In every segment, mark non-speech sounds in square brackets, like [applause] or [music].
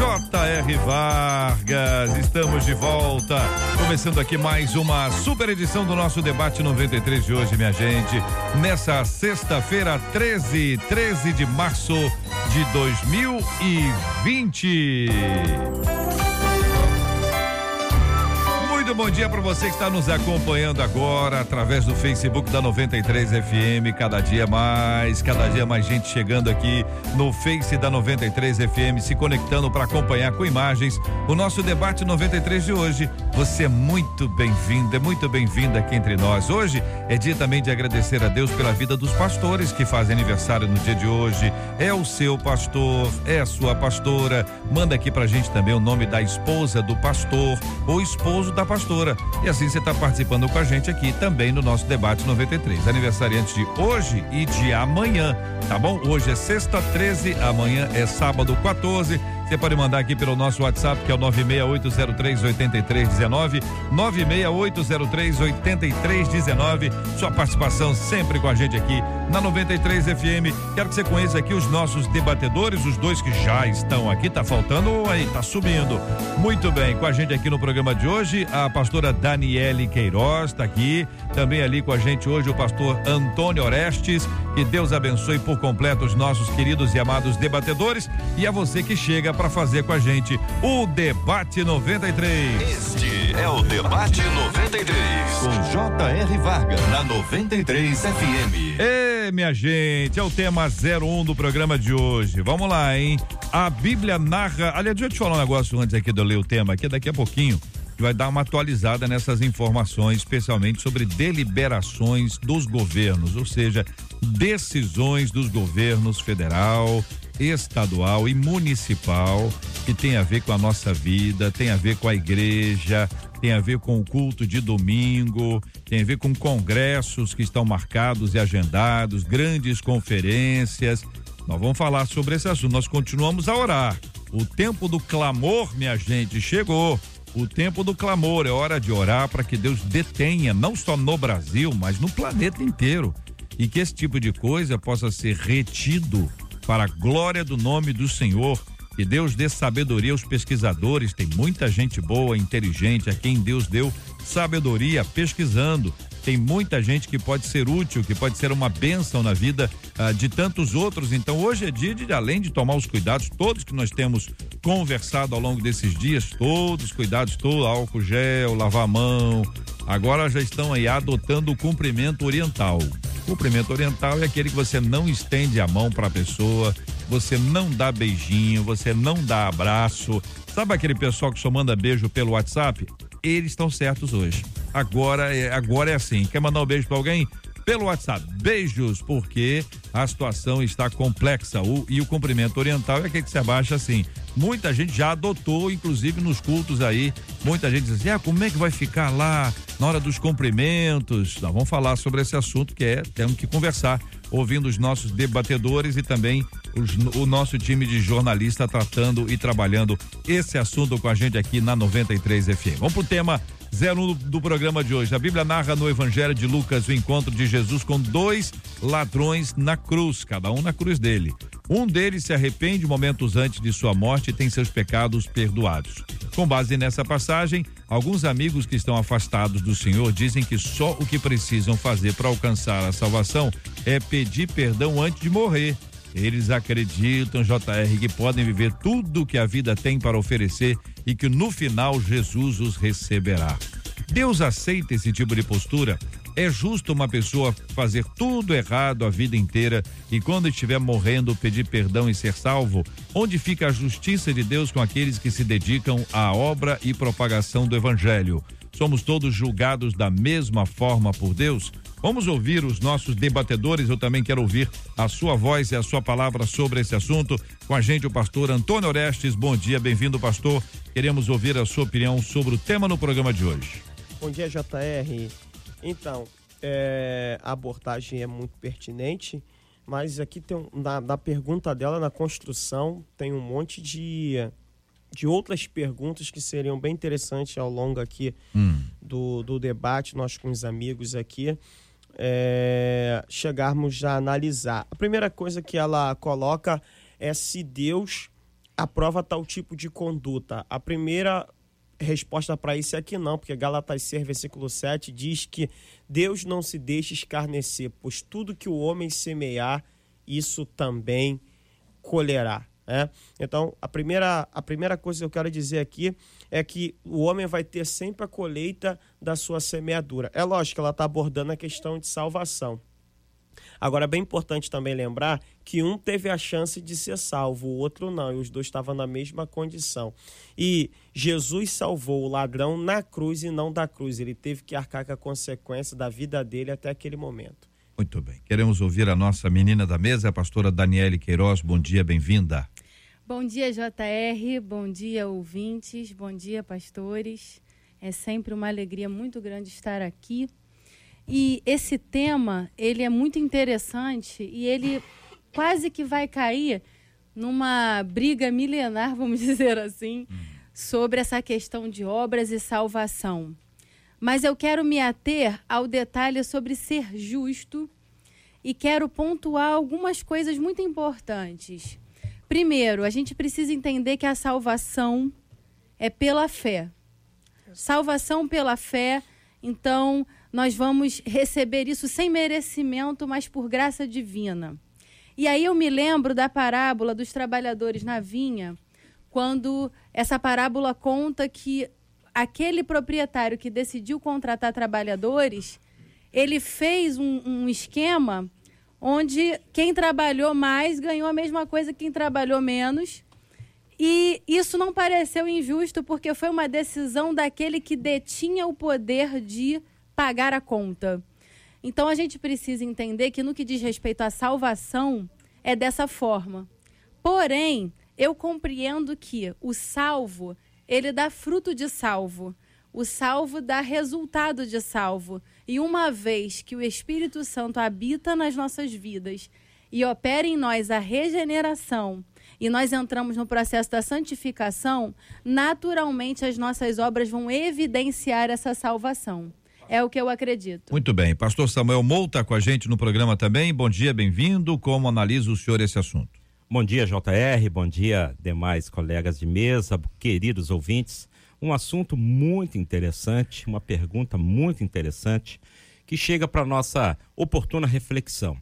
J.R. Vargas. Estamos de volta. Começando aqui mais uma super edição do nosso debate 93 de hoje, minha gente. Nessa sexta-feira, 13, 13 de março de 2020. Muito bom dia para você que está nos acompanhando agora através do Facebook da 93 FM. Cada dia mais, cada dia mais gente chegando aqui no Face da 93 FM, se conectando para acompanhar com imagens o nosso debate 93 de hoje. Você é muito bem-vindo, é muito bem-vinda aqui entre nós. Hoje é dia também de agradecer a Deus pela vida dos pastores que fazem aniversário no dia de hoje. É o seu pastor, é a sua pastora. Manda aqui pra gente também o nome da esposa do pastor ou esposo da pastora. E assim você está participando com a gente aqui também no nosso debate 93. Aniversariante de hoje e de amanhã, tá bom? Hoje é sexta 13, amanhã é sábado 14. Você pode mandar aqui pelo nosso WhatsApp, que é o 968038319, 968038319. Sua participação sempre com a gente aqui na 93 FM. Quero que você conheça aqui os nossos debatedores, os dois que já estão aqui. Tá faltando aí, tá subindo. Muito bem, com a gente aqui no programa de hoje, a pastora Daniele Queiroz está aqui. Também ali com a gente hoje o pastor Antônio Orestes. Que Deus abençoe por completo os nossos queridos e amados debatedores e a você que chega para fazer com a gente o Debate 93. Este é o Debate 93 com J.R. Vargas na 93 FM. Ê, minha gente, é o tema 01 do programa de hoje. Vamos lá, hein? A Bíblia narra. Aliás, deixa eu te falar um negócio antes aqui de eu ler o tema aqui, daqui a pouquinho vai dar uma atualizada nessas informações, especialmente sobre deliberações dos governos, ou seja, decisões dos governos federal, estadual e municipal que tem a ver com a nossa vida, tem a ver com a igreja, tem a ver com o culto de domingo, tem a ver com congressos que estão marcados e agendados, grandes conferências. Nós vamos falar sobre esse assunto. Nós continuamos a orar. O tempo do clamor, minha gente, chegou. O tempo do clamor é hora de orar para que Deus detenha, não só no Brasil, mas no planeta inteiro. E que esse tipo de coisa possa ser retido para a glória do nome do Senhor. Que Deus dê sabedoria aos pesquisadores. Tem muita gente boa, inteligente, a quem Deus deu sabedoria pesquisando. Tem muita gente que pode ser útil, que pode ser uma bênção na vida ah, de tantos outros. Então, hoje é dia de, além de tomar os cuidados, todos que nós temos conversado ao longo desses dias, todos os cuidados, todo álcool gel, lavar a mão. Agora já estão aí adotando o cumprimento oriental. O cumprimento oriental é aquele que você não estende a mão para a pessoa, você não dá beijinho, você não dá abraço. Sabe aquele pessoal que só manda beijo pelo WhatsApp? Eles estão certos hoje. Agora é, agora é assim. Quer mandar um beijo para alguém? Pelo WhatsApp. Beijos, porque a situação está complexa. O, e o cumprimento oriental é aquele que se abaixa assim. Muita gente já adotou, inclusive nos cultos aí. Muita gente diz assim: ah, como é que vai ficar lá na hora dos cumprimentos? Nós vamos falar sobre esse assunto que é, temos que conversar, ouvindo os nossos debatedores e também os, o nosso time de jornalista tratando e trabalhando esse assunto com a gente aqui na 93 FM. Vamos pro tema 01 do programa de hoje. A Bíblia narra no Evangelho de Lucas o encontro de Jesus com dois ladrões na cruz, cada um na cruz dele. Um deles se arrepende momentos antes de sua morte e tem seus pecados perdoados. Com base nessa passagem, alguns amigos que estão afastados do Senhor dizem que só o que precisam fazer para alcançar a salvação é pedir perdão antes de morrer. Eles acreditam, JR, que podem viver tudo que a vida tem para oferecer e que no final Jesus os receberá. Deus aceita esse tipo de postura? É justo uma pessoa fazer tudo errado a vida inteira e quando estiver morrendo pedir perdão e ser salvo? Onde fica a justiça de Deus com aqueles que se dedicam à obra e propagação do evangelho? Somos todos julgados da mesma forma por Deus? Vamos ouvir os nossos debatedores. Eu também quero ouvir a sua voz e a sua palavra sobre esse assunto. Com a gente o pastor Antônio Orestes. Bom dia, bem-vindo, pastor. Queremos ouvir a sua opinião sobre o tema no programa de hoje. Bom dia, JR. Então, é, a abordagem é muito pertinente, mas aqui tem na, na pergunta dela, na construção, tem um monte de de outras perguntas que seriam bem interessantes ao longo aqui hum. do, do debate, nós com os amigos aqui, é, chegarmos a analisar. A primeira coisa que ela coloca é se Deus aprova tal tipo de conduta. A primeira resposta para isso é que não, porque Galatas 6, versículo 7 diz que Deus não se deixa escarnecer, pois tudo que o homem semear, isso também colherá. É? Então, a primeira, a primeira coisa que eu quero dizer aqui é que o homem vai ter sempre a colheita da sua semeadura. É lógico que ela está abordando a questão de salvação. Agora, é bem importante também lembrar que um teve a chance de ser salvo, o outro não, e os dois estavam na mesma condição. E Jesus salvou o ladrão na cruz e não da cruz. Ele teve que arcar com a consequência da vida dele até aquele momento. Muito bem. Queremos ouvir a nossa menina da mesa, a pastora Daniele Queiroz. Bom dia, bem-vinda. Bom dia, JR. Bom dia, ouvintes. Bom dia, pastores. É sempre uma alegria muito grande estar aqui. E esse tema, ele é muito interessante e ele quase que vai cair numa briga milenar, [laughs] vamos dizer assim, sobre essa questão de obras e salvação. Mas eu quero me ater ao detalhe sobre ser justo e quero pontuar algumas coisas muito importantes. Primeiro, a gente precisa entender que a salvação é pela fé. Salvação pela fé, então nós vamos receber isso sem merecimento, mas por graça divina. E aí eu me lembro da parábola dos trabalhadores na vinha, quando essa parábola conta que aquele proprietário que decidiu contratar trabalhadores, ele fez um, um esquema onde quem trabalhou mais ganhou a mesma coisa que quem trabalhou menos. E isso não pareceu injusto porque foi uma decisão daquele que detinha o poder de pagar a conta. Então a gente precisa entender que no que diz respeito à salvação é dessa forma. Porém, eu compreendo que o salvo, ele dá fruto de salvo. O salvo dá resultado de salvo. E uma vez que o Espírito Santo habita nas nossas vidas e opera em nós a regeneração, e nós entramos no processo da santificação, naturalmente as nossas obras vão evidenciar essa salvação. É o que eu acredito. Muito bem. Pastor Samuel Mouta com a gente no programa também. Bom dia, bem-vindo. Como analisa o senhor esse assunto? Bom dia, JR. Bom dia, demais colegas de mesa, queridos ouvintes um assunto muito interessante, uma pergunta muito interessante que chega para nossa oportuna reflexão.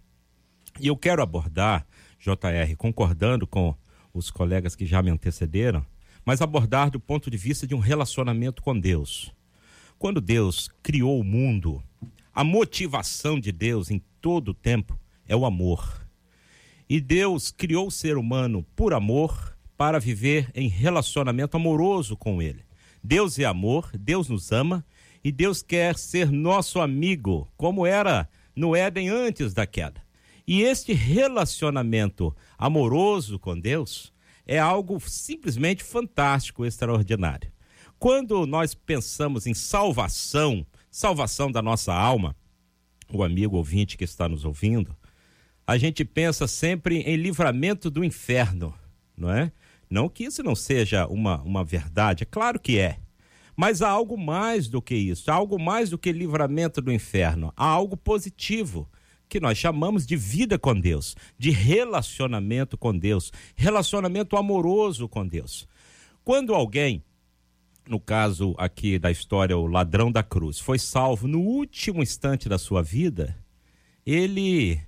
E eu quero abordar, JR, concordando com os colegas que já me antecederam, mas abordar do ponto de vista de um relacionamento com Deus. Quando Deus criou o mundo, a motivação de Deus em todo o tempo é o amor. E Deus criou o ser humano por amor para viver em relacionamento amoroso com ele. Deus é amor, Deus nos ama e Deus quer ser nosso amigo, como era no Éden antes da queda. E este relacionamento amoroso com Deus é algo simplesmente fantástico, extraordinário. Quando nós pensamos em salvação, salvação da nossa alma, o amigo ouvinte que está nos ouvindo, a gente pensa sempre em livramento do inferno, não é? Não que isso não seja uma, uma verdade, é claro que é. Mas há algo mais do que isso, há algo mais do que livramento do inferno, há algo positivo que nós chamamos de vida com Deus, de relacionamento com Deus, relacionamento amoroso com Deus. Quando alguém, no caso aqui da história, o ladrão da cruz, foi salvo no último instante da sua vida, ele,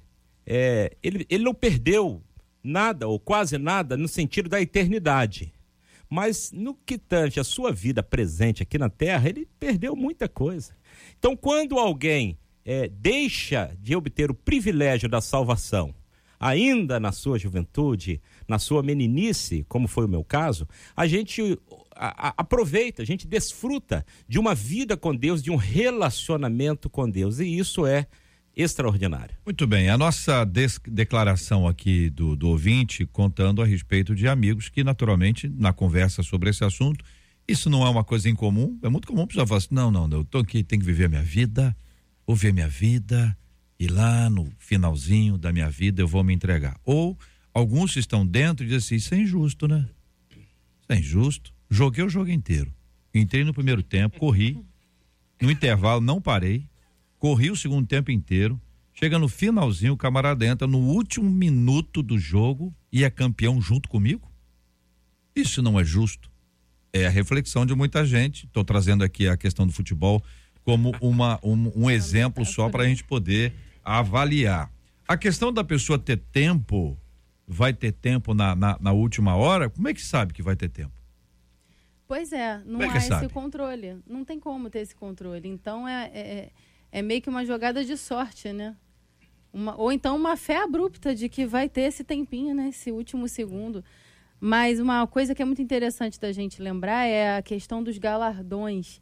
é, ele, ele não perdeu nada ou quase nada no sentido da eternidade. Mas no que tange a sua vida presente aqui na Terra, ele perdeu muita coisa. Então, quando alguém é, deixa de obter o privilégio da salvação, ainda na sua juventude, na sua meninice, como foi o meu caso, a gente a, a, aproveita, a gente desfruta de uma vida com Deus, de um relacionamento com Deus. E isso é extraordinária. Muito bem, a nossa declaração aqui do, do ouvinte contando a respeito de amigos que naturalmente na conversa sobre esse assunto, isso não é uma coisa incomum, é muito comum a pessoa falar assim, não, não, eu tô aqui, tenho que viver a minha vida, vou ver minha vida e lá no finalzinho da minha vida eu vou me entregar. Ou alguns estão dentro e dizem assim, isso é injusto, né? Isso é injusto. Joguei o jogo inteiro. Entrei no primeiro tempo, corri, no intervalo não parei, corri o segundo tempo inteiro. Chega no finalzinho, o camarada entra no último minuto do jogo e é campeão junto comigo? Isso não é justo. É a reflexão de muita gente. Estou trazendo aqui a questão do futebol como uma, um, um exemplo só para a gente poder avaliar. A questão da pessoa ter tempo, vai ter tempo na, na, na última hora, como é que sabe que vai ter tempo? Pois é, não é há sabe? esse controle. Não tem como ter esse controle. Então é, é é meio que uma jogada de sorte, né? Uma, ou então uma fé abrupta de que vai ter esse tempinho, né? Esse último segundo. Mas uma coisa que é muito interessante da gente lembrar é a questão dos galardões,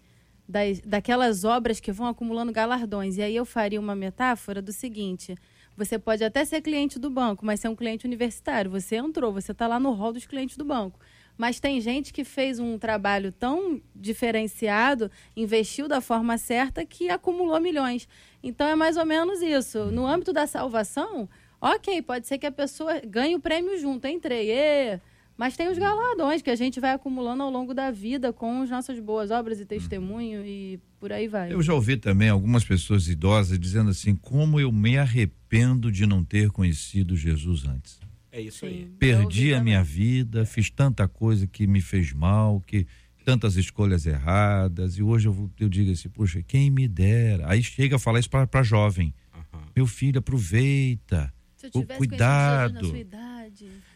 das, daquelas obras que vão acumulando galardões. E aí eu faria uma metáfora do seguinte: você pode até ser cliente do banco, mas ser um cliente universitário. Você entrou, você está lá no hall dos clientes do banco. Mas tem gente que fez um trabalho tão diferenciado, investiu da forma certa, que acumulou milhões. Então é mais ou menos isso. No âmbito da salvação, ok, pode ser que a pessoa ganhe o prêmio junto, entrei. Mas tem os galardões que a gente vai acumulando ao longo da vida com as nossas boas obras e testemunho e por aí vai. Eu já ouvi também algumas pessoas idosas dizendo assim: como eu me arrependo de não ter conhecido Jesus antes. É isso aí. Perdi a minha vida, fiz tanta coisa que me fez mal, que tantas escolhas erradas, e hoje eu, eu digo assim, poxa, quem me dera. Aí chega a falar isso para jovem. Uhum. Meu filho, aproveita. o cuidado.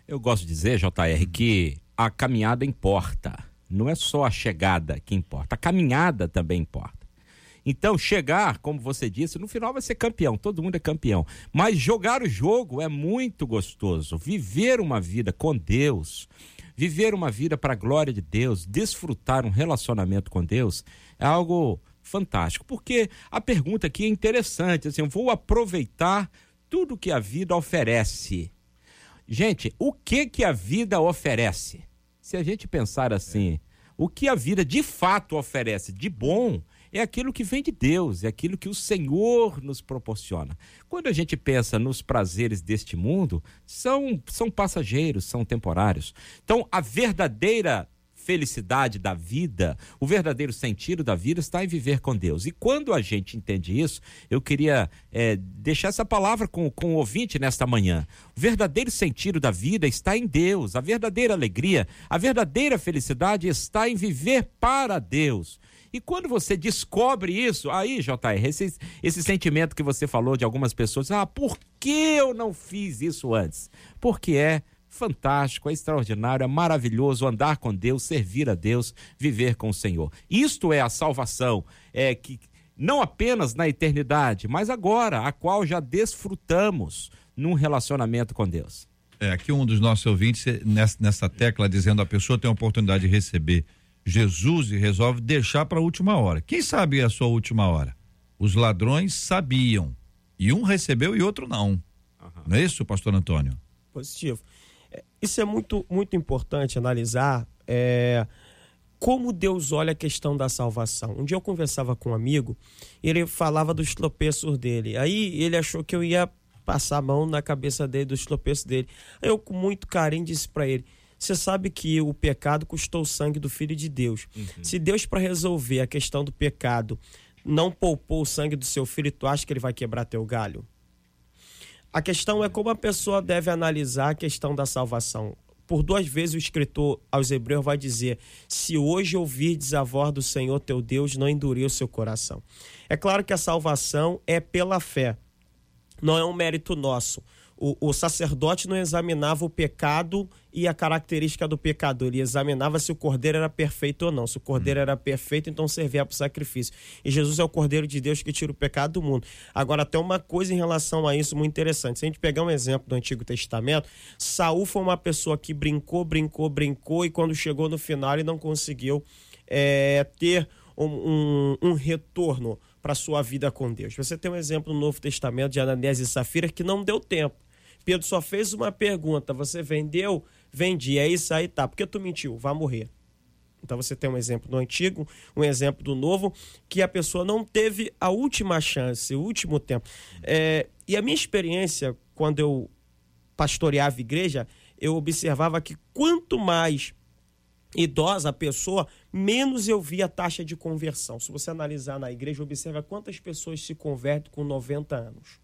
Eu gosto de dizer, JR, que a caminhada importa. Não é só a chegada que importa, a caminhada também importa. Então, chegar, como você disse, no final vai ser campeão, todo mundo é campeão. Mas jogar o jogo é muito gostoso. Viver uma vida com Deus, viver uma vida para a glória de Deus, desfrutar um relacionamento com Deus é algo fantástico. Porque a pergunta aqui é interessante, assim, eu vou aproveitar tudo que a vida oferece. Gente, o que que a vida oferece? Se a gente pensar assim, o que a vida de fato oferece de bom, é aquilo que vem de Deus, é aquilo que o Senhor nos proporciona. Quando a gente pensa nos prazeres deste mundo, são, são passageiros, são temporários. Então, a verdadeira felicidade da vida, o verdadeiro sentido da vida está em viver com Deus. E quando a gente entende isso, eu queria é, deixar essa palavra com, com o ouvinte nesta manhã. O verdadeiro sentido da vida está em Deus, a verdadeira alegria, a verdadeira felicidade está em viver para Deus. E quando você descobre isso, aí, JR, esse, esse sentimento que você falou de algumas pessoas, ah, por que eu não fiz isso antes? Porque é fantástico, é extraordinário, é maravilhoso andar com Deus, servir a Deus, viver com o Senhor. Isto é a salvação, é que não apenas na eternidade, mas agora, a qual já desfrutamos num relacionamento com Deus. É, aqui um dos nossos ouvintes, nessa, nessa tecla, dizendo a pessoa tem a oportunidade de receber Jesus e resolve deixar para a última hora. Quem sabe a sua última hora? Os ladrões sabiam. E um recebeu e outro não. Uhum. Não é isso, pastor Antônio? Positivo. É, isso é muito, muito importante analisar é, como Deus olha a questão da salvação. Um dia eu conversava com um amigo, ele falava dos tropeços dele. Aí ele achou que eu ia passar a mão na cabeça dele, dos tropeços dele. Aí eu, com muito carinho, disse para ele: você sabe que o pecado custou o sangue do Filho de Deus. Uhum. Se Deus, para resolver a questão do pecado, não poupou o sangue do seu filho, tu acha que ele vai quebrar teu galho? A questão é como a pessoa deve analisar a questão da salvação. Por duas vezes o escritor aos Hebreus vai dizer: Se hoje ouvirdes a voz do Senhor teu Deus, não endureça o seu coração. É claro que a salvação é pela fé, não é um mérito nosso o, o, sacerdote não examinava o pecado e a característica do pecador, ele examinava se o cordeiro era perfeito ou não. Se o cordeiro hum. era perfeito, então servia para o sacrifício. E Jesus é o cordeiro de Deus que tira o pecado do mundo. Agora, tem uma coisa em relação a isso muito interessante. Se a gente pegar um exemplo do Antigo Testamento, Saul foi uma pessoa que brincou, brincou, brincou, e quando chegou no final, ele não conseguiu é, ter um, um, um retorno para sua vida com Deus. Você tem um exemplo no Novo Testamento de Ananias e Safira que não deu tempo. Pedro só fez uma pergunta: você vendeu? Vendi. É isso aí, tá. Porque tu mentiu? Vai morrer. Então você tem um exemplo do antigo, um exemplo do novo, que a pessoa não teve a última chance, o último tempo. É, e a minha experiência, quando eu pastoreava igreja, eu observava que quanto mais idosa a pessoa, menos eu via a taxa de conversão. Se você analisar na igreja, observa quantas pessoas se convertem com 90 anos.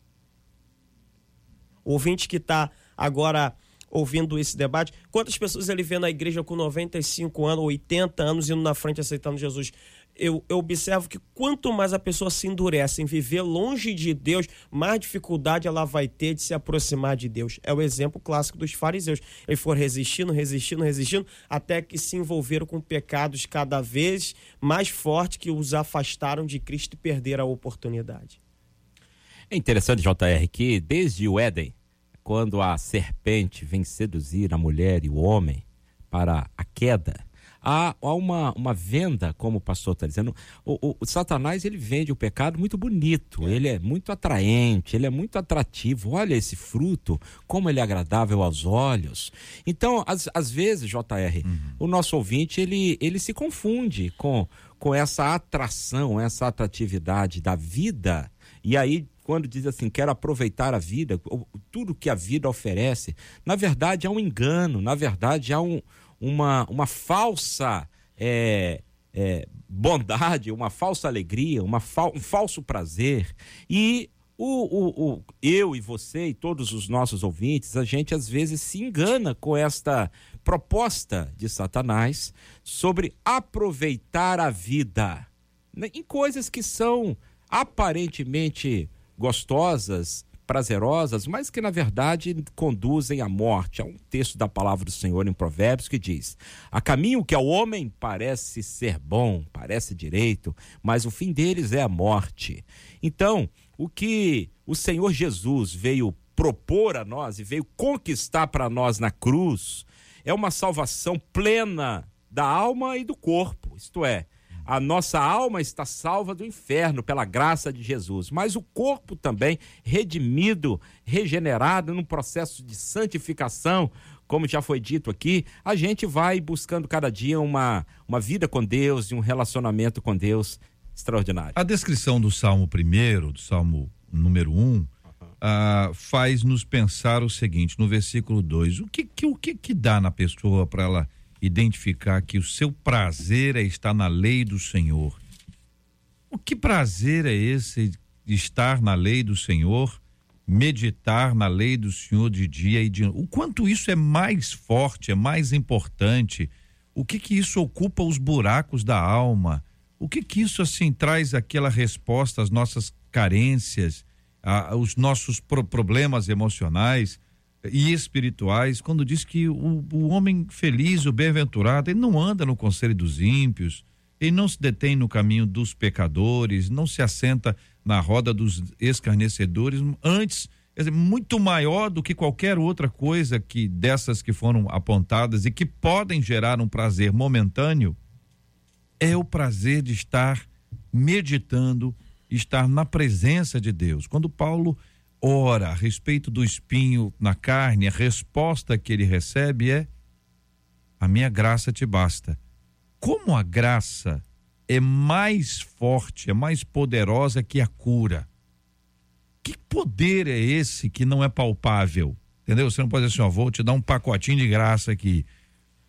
O ouvinte que está agora ouvindo esse debate, quantas pessoas ele vê na igreja com 95 anos, 80 anos, indo na frente aceitando Jesus? Eu, eu, observo que quanto mais a pessoa se endurece em viver longe de Deus, mais dificuldade ela vai ter de se aproximar de Deus. É o exemplo clássico dos fariseus. Eles foram resistindo, resistindo, resistindo, até que se envolveram com pecados cada vez mais fortes que os afastaram de Cristo e perderam a oportunidade. É interessante, JR, que desde o Éden, quando a serpente vem seduzir a mulher e o homem para a queda, há, há uma, uma venda, como o pastor está dizendo. O, o, o, Satanás ele vende o pecado muito bonito, ele é muito atraente, ele é muito atrativo. Olha esse fruto, como ele é agradável aos olhos. Então, às, às vezes, JR, uhum. o nosso ouvinte ele, ele se confunde com, com essa atração, essa atratividade da vida. E aí quando diz assim, quero aproveitar a vida, tudo que a vida oferece, na verdade há um engano, na verdade há um, uma, uma falsa é, é, bondade, uma falsa alegria, uma fal, um falso prazer. E o, o, o, eu e você e todos os nossos ouvintes, a gente às vezes se engana com esta proposta de Satanás sobre aproveitar a vida né, em coisas que são aparentemente gostosas, prazerosas, mas que na verdade conduzem à morte. Há um texto da palavra do Senhor em Provérbios que diz: A caminho que ao homem parece ser bom, parece direito, mas o fim deles é a morte. Então, o que o Senhor Jesus veio propor a nós e veio conquistar para nós na cruz é uma salvação plena da alma e do corpo, isto é, a nossa alma está salva do inferno pela graça de Jesus, mas o corpo também redimido, regenerado num processo de santificação, como já foi dito aqui, a gente vai buscando cada dia uma, uma vida com Deus e um relacionamento com Deus extraordinário. A descrição do Salmo primeiro, do Salmo número um, uh, faz nos pensar o seguinte, no versículo 2, o que, que, o que, que dá na pessoa para ela identificar que o seu prazer é estar na lei do Senhor. O que prazer é esse estar na lei do Senhor, meditar na lei do Senhor de dia e de noite? O quanto isso é mais forte, é mais importante? O que que isso ocupa os buracos da alma? O que que isso assim traz aquela resposta às nossas carências, aos nossos pro problemas emocionais? E espirituais, quando diz que o, o homem feliz, o bem-aventurado, ele não anda no conselho dos ímpios, ele não se detém no caminho dos pecadores, não se assenta na roda dos escarnecedores, antes, dizer, muito maior do que qualquer outra coisa que dessas que foram apontadas e que podem gerar um prazer momentâneo, é o prazer de estar meditando, estar na presença de Deus. Quando Paulo ora a respeito do espinho na carne, a resposta que ele recebe é: A minha graça te basta. Como a graça é mais forte, é mais poderosa que a cura. Que poder é esse que não é palpável? Entendeu? Você não pode dizer assim, ó, vou te dar um pacotinho de graça aqui.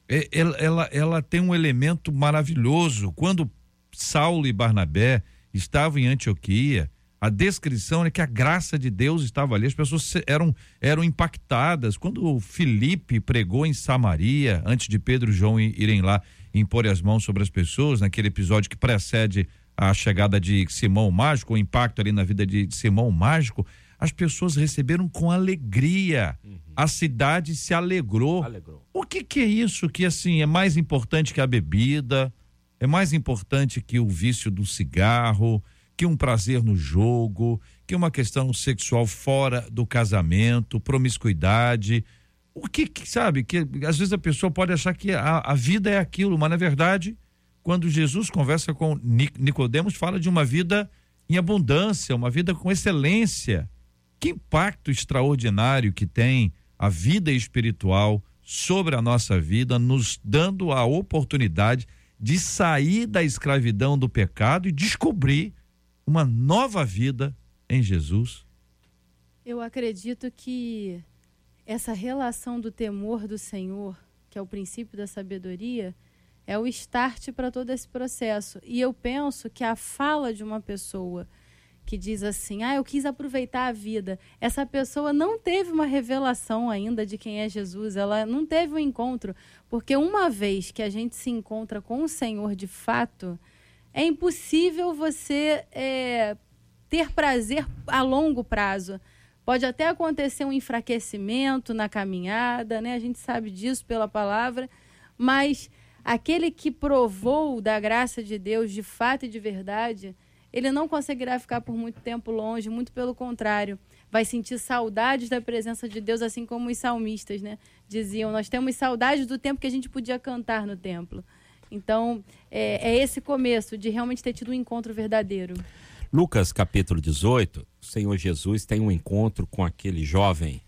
É, ela, ela, ela tem um elemento maravilhoso. Quando Saulo e Barnabé estavam em Antioquia, a descrição é que a graça de Deus estava ali, as pessoas eram, eram impactadas. Quando Felipe pregou em Samaria, antes de Pedro e João irem lá impor as mãos sobre as pessoas, naquele episódio que precede a chegada de Simão Mágico, o impacto ali na vida de Simão Mágico, as pessoas receberam com alegria. Uhum. A cidade se alegrou. alegrou. O que, que é isso que assim é mais importante que a bebida? É mais importante que o vício do cigarro? Que um prazer no jogo, que uma questão sexual fora do casamento, promiscuidade. O que, que sabe? Que às vezes a pessoa pode achar que a, a vida é aquilo, mas na verdade, quando Jesus conversa com Nicodemos, fala de uma vida em abundância, uma vida com excelência. Que impacto extraordinário que tem a vida espiritual sobre a nossa vida, nos dando a oportunidade de sair da escravidão do pecado e descobrir uma nova vida em Jesus. Eu acredito que essa relação do temor do Senhor, que é o princípio da sabedoria, é o start para todo esse processo. E eu penso que a fala de uma pessoa que diz assim: "Ah, eu quis aproveitar a vida". Essa pessoa não teve uma revelação ainda de quem é Jesus, ela não teve um encontro, porque uma vez que a gente se encontra com o Senhor de fato, é impossível você é, ter prazer a longo prazo. Pode até acontecer um enfraquecimento na caminhada, né? A gente sabe disso pela palavra, mas aquele que provou da graça de Deus de fato e de verdade, ele não conseguirá ficar por muito tempo longe, muito pelo contrário, vai sentir saudades da presença de Deus, assim como os salmistas, né? Diziam: Nós temos saudades do tempo que a gente podia cantar no templo. Então, é, é esse começo de realmente ter tido um encontro verdadeiro. Lucas capítulo 18, o Senhor Jesus tem um encontro com aquele jovem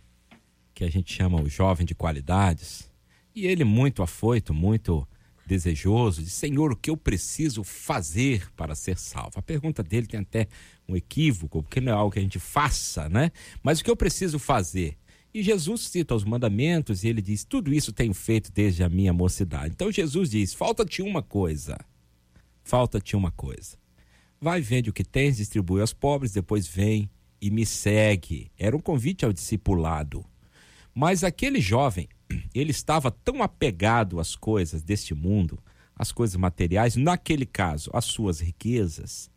que a gente chama o jovem de qualidades. E ele, muito afoito, muito desejoso, diz: Senhor, o que eu preciso fazer para ser salvo? A pergunta dele tem até um equívoco, porque não é algo que a gente faça, né? Mas o que eu preciso fazer? E Jesus cita os mandamentos e ele diz: Tudo isso tenho feito desde a minha mocidade. Então Jesus diz: Falta-te uma coisa. Falta-te uma coisa. Vai, vende o que tens, distribui aos pobres, depois vem e me segue. Era um convite ao discipulado. Mas aquele jovem, [clears throat] ele estava tão apegado às coisas deste mundo, às coisas materiais, naquele caso, às suas riquezas,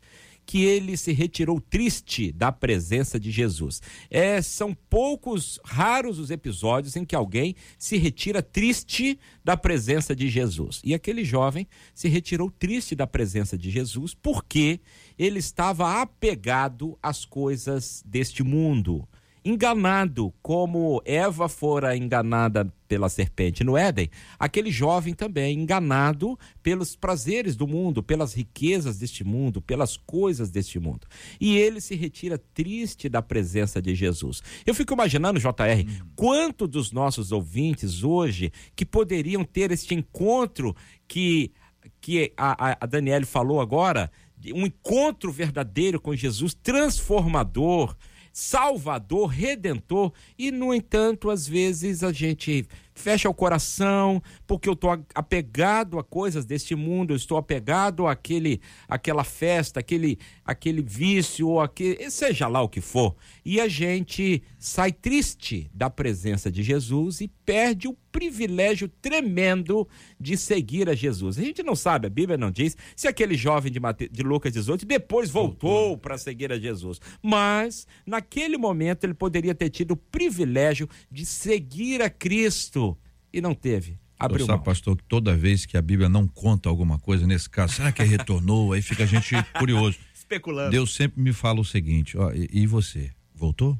que ele se retirou triste da presença de Jesus. É, são poucos, raros os episódios em que alguém se retira triste da presença de Jesus. E aquele jovem se retirou triste da presença de Jesus porque ele estava apegado às coisas deste mundo enganado, como Eva fora enganada pela serpente no Éden, aquele jovem também enganado pelos prazeres do mundo, pelas riquezas deste mundo, pelas coisas deste mundo. E ele se retira triste da presença de Jesus. Eu fico imaginando, JR, hum. quanto dos nossos ouvintes hoje que poderiam ter este encontro que que a, a Daniele falou agora, um encontro verdadeiro com Jesus, transformador, Salvador, Redentor, e no entanto, às vezes a gente fecha o coração, porque eu estou apegado a coisas deste mundo, eu estou apegado àquele, àquela festa, aquele, aquele vício, ou seja lá o que for. E a gente sai triste da presença de Jesus e perde o privilégio tremendo de seguir a Jesus. A gente não sabe, a Bíblia não diz se aquele jovem de, Mate, de Lucas 18 depois voltou para seguir a Jesus. Mas, naquele momento, ele poderia ter tido o privilégio de seguir a Cristo e não teve. Abriu sabe, pastor, que toda vez que a Bíblia não conta alguma coisa, nesse caso, será que retornou? Aí fica a gente [laughs] curioso. Especulando. Deus sempre me fala o seguinte: ó, e, e você? Voltou?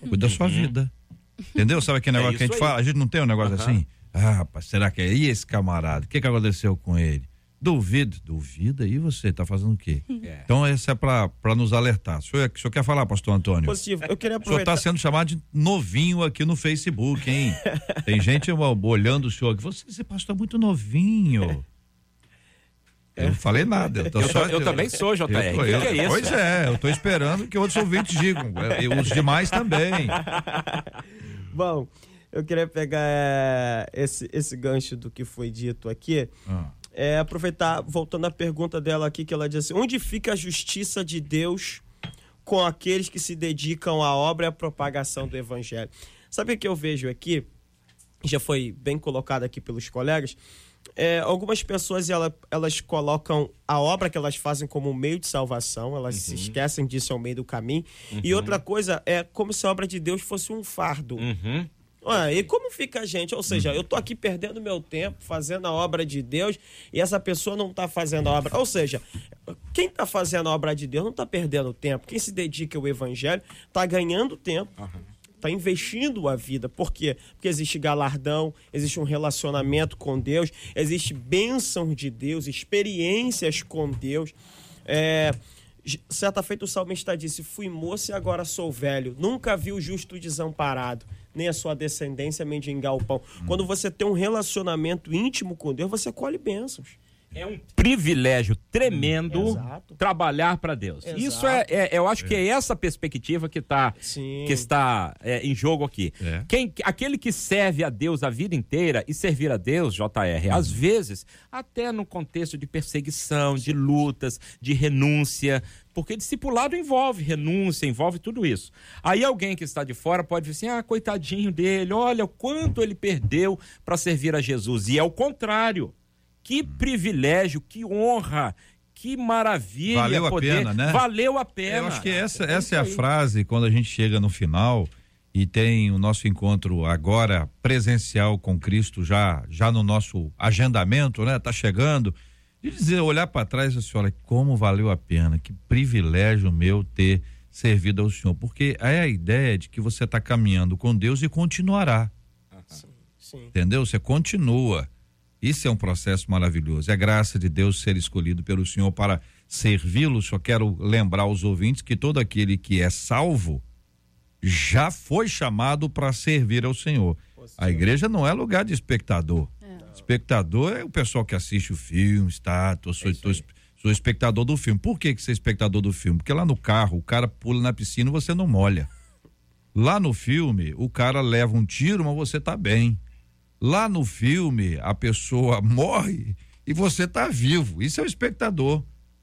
Cuida da sua uhum. vida. Entendeu? Sabe aquele é negócio é que a gente aí. fala? A gente não tem um negócio uhum. assim? Ah, rapaz, será que é? E esse camarada? O que, que aconteceu com ele? Duvido, duvida, e você está fazendo o quê? [laughs] É. Então, essa é para nos alertar. O senhor, o senhor quer falar, pastor Antônio? Positivo, eu queria aproveitar. O senhor está sendo chamado de novinho aqui no Facebook, hein? [laughs] Tem gente olhando o senhor aqui. Você, esse pastor é muito novinho. [laughs] Eu não falei nada. Eu, eu, só, eu também sou, JR. Eu, que, que é isso? Pois é, eu estou esperando que outros ouvintes digam. E os demais também. [laughs] Bom, eu queria pegar é, esse, esse gancho do que foi dito aqui. Ah é, aproveitar, voltando à pergunta dela aqui, que ela disse: onde fica a justiça de Deus com aqueles que se dedicam à obra e à propagação do evangelho? Sabe o que eu vejo aqui? Já foi bem colocado aqui pelos colegas. É, algumas pessoas ela, elas colocam a obra que elas fazem como meio de salvação, elas uhum. se esquecem disso ao meio do caminho. Uhum. E outra coisa é como se a obra de Deus fosse um fardo. Uhum. E como fica a gente? Ou seja, eu tô aqui perdendo meu tempo fazendo a obra de Deus e essa pessoa não tá fazendo a obra. Ou seja, quem tá fazendo a obra de Deus não tá perdendo tempo. Quem se dedica ao evangelho tá ganhando tempo. Uhum está investindo a vida. Por quê? Porque existe galardão, existe um relacionamento com Deus, existe bênção de Deus, experiências com Deus. É, Certa feita o salmista disse: Fui moço e agora sou velho. Nunca vi o justo desamparado, nem a sua descendência mendigar o pão. Hum. Quando você tem um relacionamento íntimo com Deus, você colhe bênçãos. É um privilégio tremendo hum, trabalhar para Deus. Exato. Isso é, é, eu acho que é essa perspectiva que, tá, que está é, em jogo aqui. É. Quem, aquele que serve a Deus a vida inteira e servir a Deus, JR, hum. às vezes, até no contexto de perseguição, de lutas, de renúncia, porque discipulado envolve renúncia, envolve tudo isso. Aí alguém que está de fora pode dizer assim: ah, coitadinho dele, olha o quanto ele perdeu para servir a Jesus. E é o contrário. Que privilégio, que honra, que maravilha. Valeu poder. a pena, né? Valeu a pena. Eu acho que essa, essa é a frase quando a gente chega no final e tem o nosso encontro agora presencial com Cristo já já no nosso agendamento, né? Tá chegando. De dizer, olhar para trás e assim, olha, como valeu a pena, que privilégio meu ter servido ao Senhor, porque é a ideia de que você está caminhando com Deus e continuará. Sim, sim. Entendeu? Você continua. Isso é um processo maravilhoso. É graça de Deus ser escolhido pelo Senhor para servi-lo. Só quero lembrar aos ouvintes que todo aquele que é salvo já foi chamado para servir ao Senhor. A igreja não é lugar de espectador. É. Espectador é o pessoal que assiste o filme, está, tô, sou, é tô, sou espectador do filme. Por que, que você é espectador do filme? Porque lá no carro o cara pula na piscina e você não molha. Lá no filme, o cara leva um tiro, mas você tá bem. Lá no filme, a pessoa [laughs] morre e você está vivo. Isso é o espectador.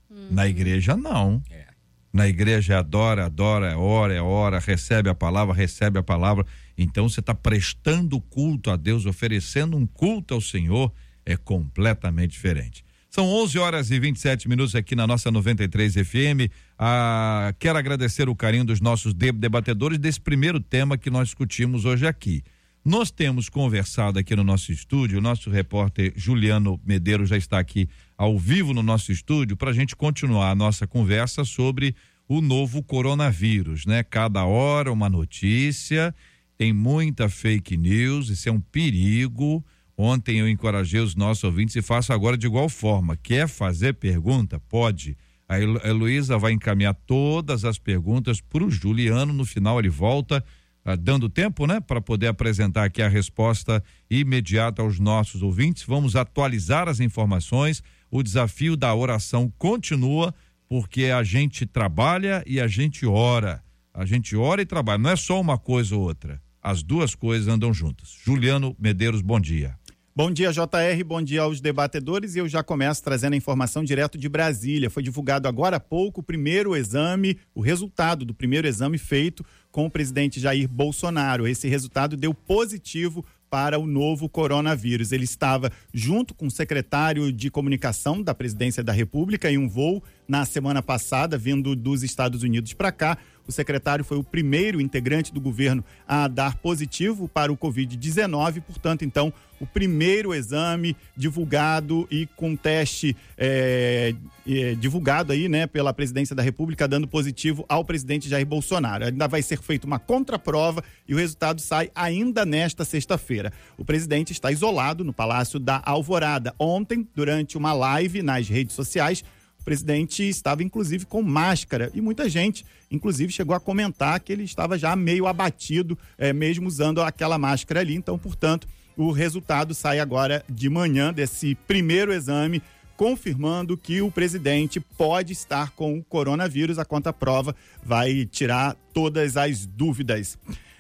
Uhum. Na igreja, não. É. Na igreja, adora, adora, é hora, é hora, recebe a palavra, recebe a palavra. Então, você está prestando culto a Deus, oferecendo um culto ao Senhor, é completamente diferente. São 11 horas e 27 minutos aqui na nossa 93 FM. Ah, quero agradecer o carinho dos nossos debatedores desse primeiro tema que nós discutimos hoje aqui. Nós temos conversado aqui no nosso estúdio, o nosso repórter Juliano Medeiros já está aqui ao vivo no nosso estúdio para a gente continuar a nossa conversa sobre o novo coronavírus, né? Cada hora uma notícia, tem muita fake news, isso é um perigo. Ontem eu encorajei os nossos ouvintes e faço agora de igual forma. Quer fazer pergunta? Pode. A Heloísa vai encaminhar todas as perguntas para o Juliano. No final ele volta ah, dando tempo, né, para poder apresentar aqui a resposta imediata aos nossos ouvintes. Vamos atualizar as informações. O desafio da oração continua, porque a gente trabalha e a gente ora. A gente ora e trabalha, não é só uma coisa ou outra. As duas coisas andam juntas. Juliano Medeiros, bom dia. Bom dia, JR. Bom dia aos debatedores. E eu já começo trazendo a informação direto de Brasília. Foi divulgado agora há pouco o primeiro exame, o resultado do primeiro exame feito com o presidente Jair Bolsonaro. Esse resultado deu positivo para o novo coronavírus. Ele estava junto com o secretário de comunicação da presidência da República em um voo na semana passada, vindo dos Estados Unidos para cá. O secretário foi o primeiro integrante do governo a dar positivo para o Covid-19, portanto, então, o primeiro exame divulgado e com teste é, é, divulgado aí, né, pela presidência da República, dando positivo ao presidente Jair Bolsonaro. Ainda vai ser feita uma contraprova e o resultado sai ainda nesta sexta-feira. O presidente está isolado no Palácio da Alvorada. Ontem, durante uma live nas redes sociais, o presidente estava inclusive com máscara e muita gente, inclusive, chegou a comentar que ele estava já meio abatido, é, mesmo usando aquela máscara ali. Então, portanto, o resultado sai agora de manhã desse primeiro exame, confirmando que o presidente pode estar com o coronavírus. A conta prova vai tirar todas as dúvidas.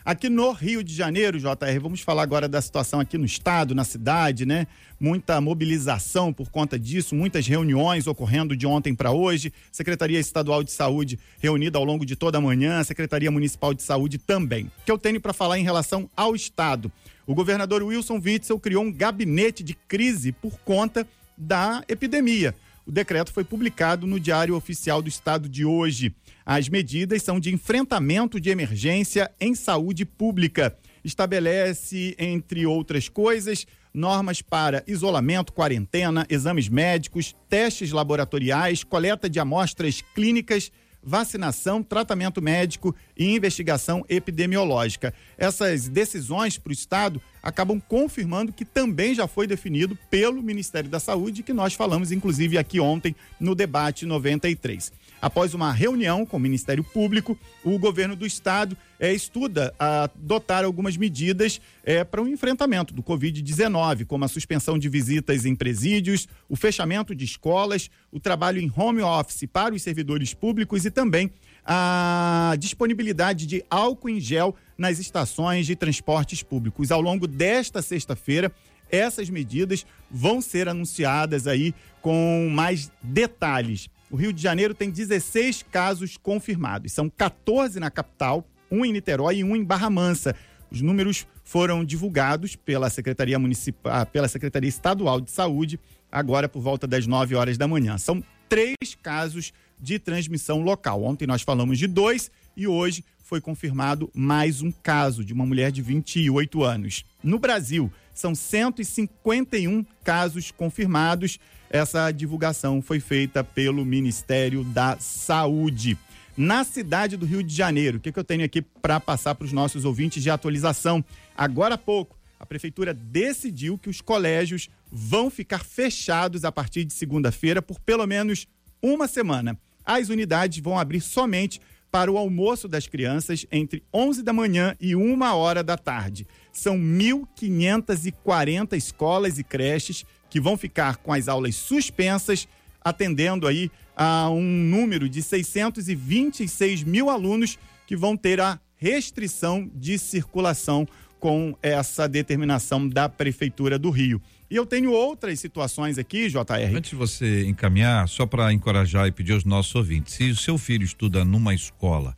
Aqui no Rio de Janeiro, JR, vamos falar agora da situação aqui no estado, na cidade, né? Muita mobilização por conta disso, muitas reuniões ocorrendo de ontem para hoje. Secretaria Estadual de Saúde reunida ao longo de toda a manhã, Secretaria Municipal de Saúde também. O que eu tenho para falar em relação ao estado? O governador Wilson Witzel criou um gabinete de crise por conta da epidemia. O decreto foi publicado no Diário Oficial do Estado de hoje. As medidas são de enfrentamento de emergência em saúde pública. Estabelece, entre outras coisas, normas para isolamento, quarentena, exames médicos, testes laboratoriais, coleta de amostras clínicas vacinação, tratamento médico e investigação epidemiológica. Essas decisões para o Estado acabam confirmando que também já foi definido pelo Ministério da Saúde, que nós falamos inclusive aqui ontem no debate 93. Após uma reunião com o Ministério Público, o governo do estado é, estuda adotar algumas medidas é, para o enfrentamento do Covid-19, como a suspensão de visitas em presídios, o fechamento de escolas, o trabalho em home office para os servidores públicos e também a disponibilidade de álcool em gel nas estações de transportes públicos. Ao longo desta sexta-feira, essas medidas vão ser anunciadas aí com mais detalhes. O Rio de Janeiro tem 16 casos confirmados, são 14 na capital, um em Niterói e um em Barra Mansa. Os números foram divulgados pela Secretaria Municipal, ah, pela Secretaria Estadual de Saúde, agora por volta das 9 horas da manhã. São três casos de transmissão local. Ontem nós falamos de dois e hoje foi confirmado mais um caso de uma mulher de 28 anos. No Brasil, são 151 casos confirmados. Essa divulgação foi feita pelo Ministério da Saúde. Na cidade do Rio de Janeiro, o que, que eu tenho aqui para passar para os nossos ouvintes de atualização? Agora há pouco, a prefeitura decidiu que os colégios vão ficar fechados a partir de segunda-feira por pelo menos uma semana. As unidades vão abrir somente para o almoço das crianças entre 11 da manhã e 1 hora da tarde. São 1.540 escolas e creches que vão ficar com as aulas suspensas, atendendo aí a um número de 626 mil alunos que vão ter a restrição de circulação com essa determinação da Prefeitura do Rio. E eu tenho outras situações aqui, JR. Antes de você encaminhar, só para encorajar e pedir aos nossos ouvintes, se o seu filho estuda numa escola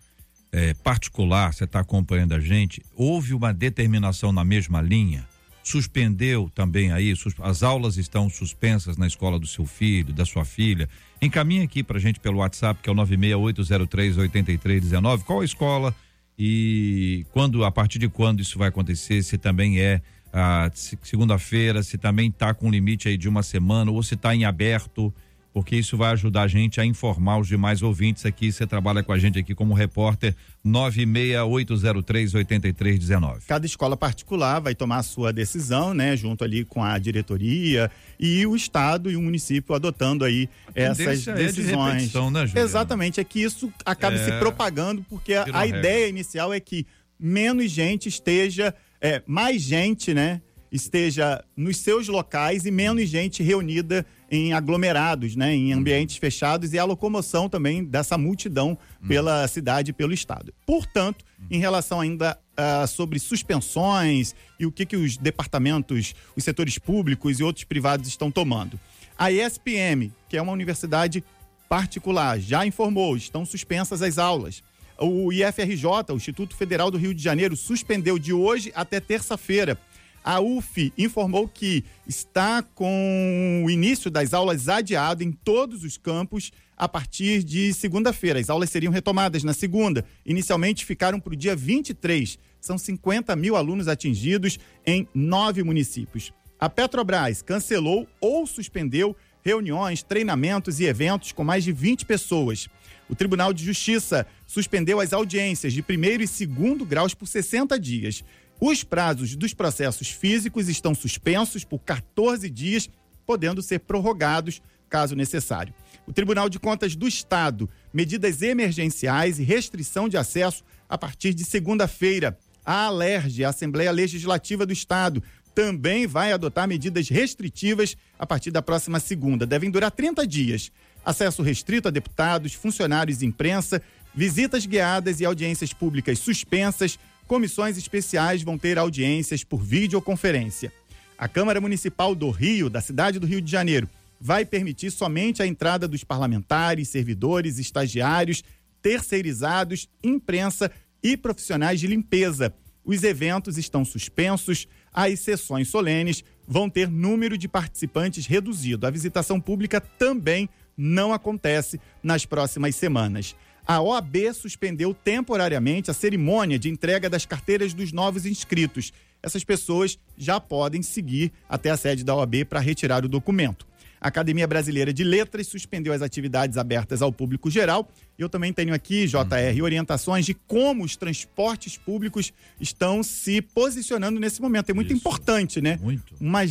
é, particular, você está acompanhando a gente, houve uma determinação na mesma linha, suspendeu também aí, as aulas estão suspensas na escola do seu filho, da sua filha, encaminha aqui para gente pelo WhatsApp, que é o 968038319, qual a escola e quando, a partir de quando isso vai acontecer, se também é a segunda-feira, se também está com limite aí de uma semana ou se está em aberto, porque isso vai ajudar a gente a informar os demais ouvintes aqui. Você trabalha com a gente aqui como repórter 968038319. Cada escola particular vai tomar a sua decisão, né, junto ali com a diretoria e o estado e o município adotando aí essas é decisões. De né, Exatamente, é que isso acaba é... se propagando porque a, a ideia inicial é que menos gente esteja, é, mais gente, né, esteja nos seus locais e menos gente reunida em aglomerados, né, em ambientes fechados e a locomoção também dessa multidão pela cidade, pelo estado. Portanto, em relação ainda uh, sobre suspensões e o que que os departamentos, os setores públicos e outros privados estão tomando. A ESPM, que é uma universidade particular, já informou, estão suspensas as aulas. O IFRJ, o Instituto Federal do Rio de Janeiro, suspendeu de hoje até terça-feira a UF informou que está com o início das aulas adiado em todos os campos a partir de segunda-feira. As aulas seriam retomadas na segunda. Inicialmente ficaram para o dia 23. São 50 mil alunos atingidos em nove municípios. A Petrobras cancelou ou suspendeu reuniões, treinamentos e eventos com mais de 20 pessoas. O Tribunal de Justiça suspendeu as audiências de primeiro e segundo graus por 60 dias. Os prazos dos processos físicos estão suspensos por 14 dias, podendo ser prorrogados caso necessário. O Tribunal de Contas do Estado, medidas emergenciais e restrição de acesso a partir de segunda-feira. A Alerj, a Assembleia Legislativa do Estado, também vai adotar medidas restritivas a partir da próxima segunda. Devem durar 30 dias. Acesso restrito a deputados, funcionários e imprensa, visitas guiadas e audiências públicas suspensas, comissões especiais vão ter audiências por videoconferência. A Câmara Municipal do Rio, da cidade do Rio de Janeiro, vai permitir somente a entrada dos parlamentares, servidores, estagiários, terceirizados, imprensa e profissionais de limpeza. Os eventos estão suspensos, as sessões solenes vão ter número de participantes reduzido. A visitação pública também não acontece nas próximas semanas a OAB suspendeu temporariamente a cerimônia de entrega das carteiras dos novos inscritos. Essas pessoas já podem seguir até a sede da OAB para retirar o documento. A Academia Brasileira de Letras suspendeu as atividades abertas ao público geral. Eu também tenho aqui, JR, uhum. orientações de como os transportes públicos estão se posicionando nesse momento. É muito Isso. importante, né? Muito. Uma,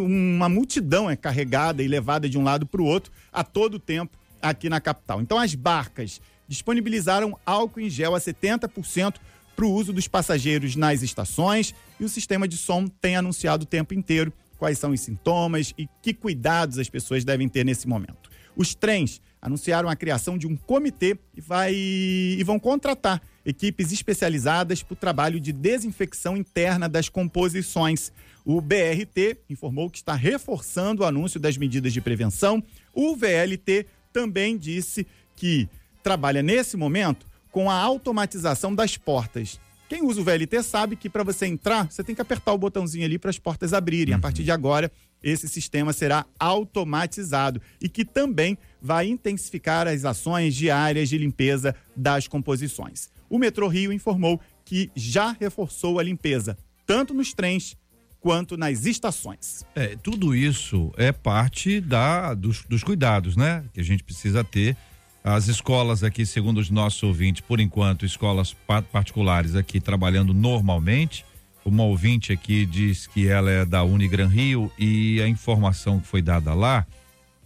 uma multidão é carregada e levada de um lado para o outro a todo tempo aqui na capital. Então, as barcas disponibilizaram álcool em gel a 70% para o uso dos passageiros nas estações e o sistema de som tem anunciado o tempo inteiro quais são os sintomas e que cuidados as pessoas devem ter nesse momento. Os trens anunciaram a criação de um comitê e, vai, e vão contratar equipes especializadas para o trabalho de desinfecção interna das composições. O BRT informou que está reforçando o anúncio das medidas de prevenção. O VLT também disse que trabalha nesse momento com a automatização das portas. Quem usa o VLT sabe que para você entrar, você tem que apertar o botãozinho ali para as portas abrirem. Uhum. A partir de agora, esse sistema será automatizado e que também vai intensificar as ações diárias de limpeza das composições. O Metrô Rio informou que já reforçou a limpeza, tanto nos trens quanto nas estações. É, tudo isso é parte da, dos, dos cuidados, né? Que a gente precisa ter as escolas aqui, segundo os nossos ouvintes, por enquanto, escolas particulares aqui trabalhando normalmente. Uma ouvinte aqui diz que ela é da Unigran Rio e a informação que foi dada lá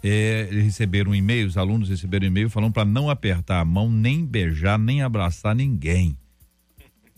é, receberam um e-mail, os alunos receberam e-mail falando para não apertar a mão, nem beijar, nem abraçar ninguém.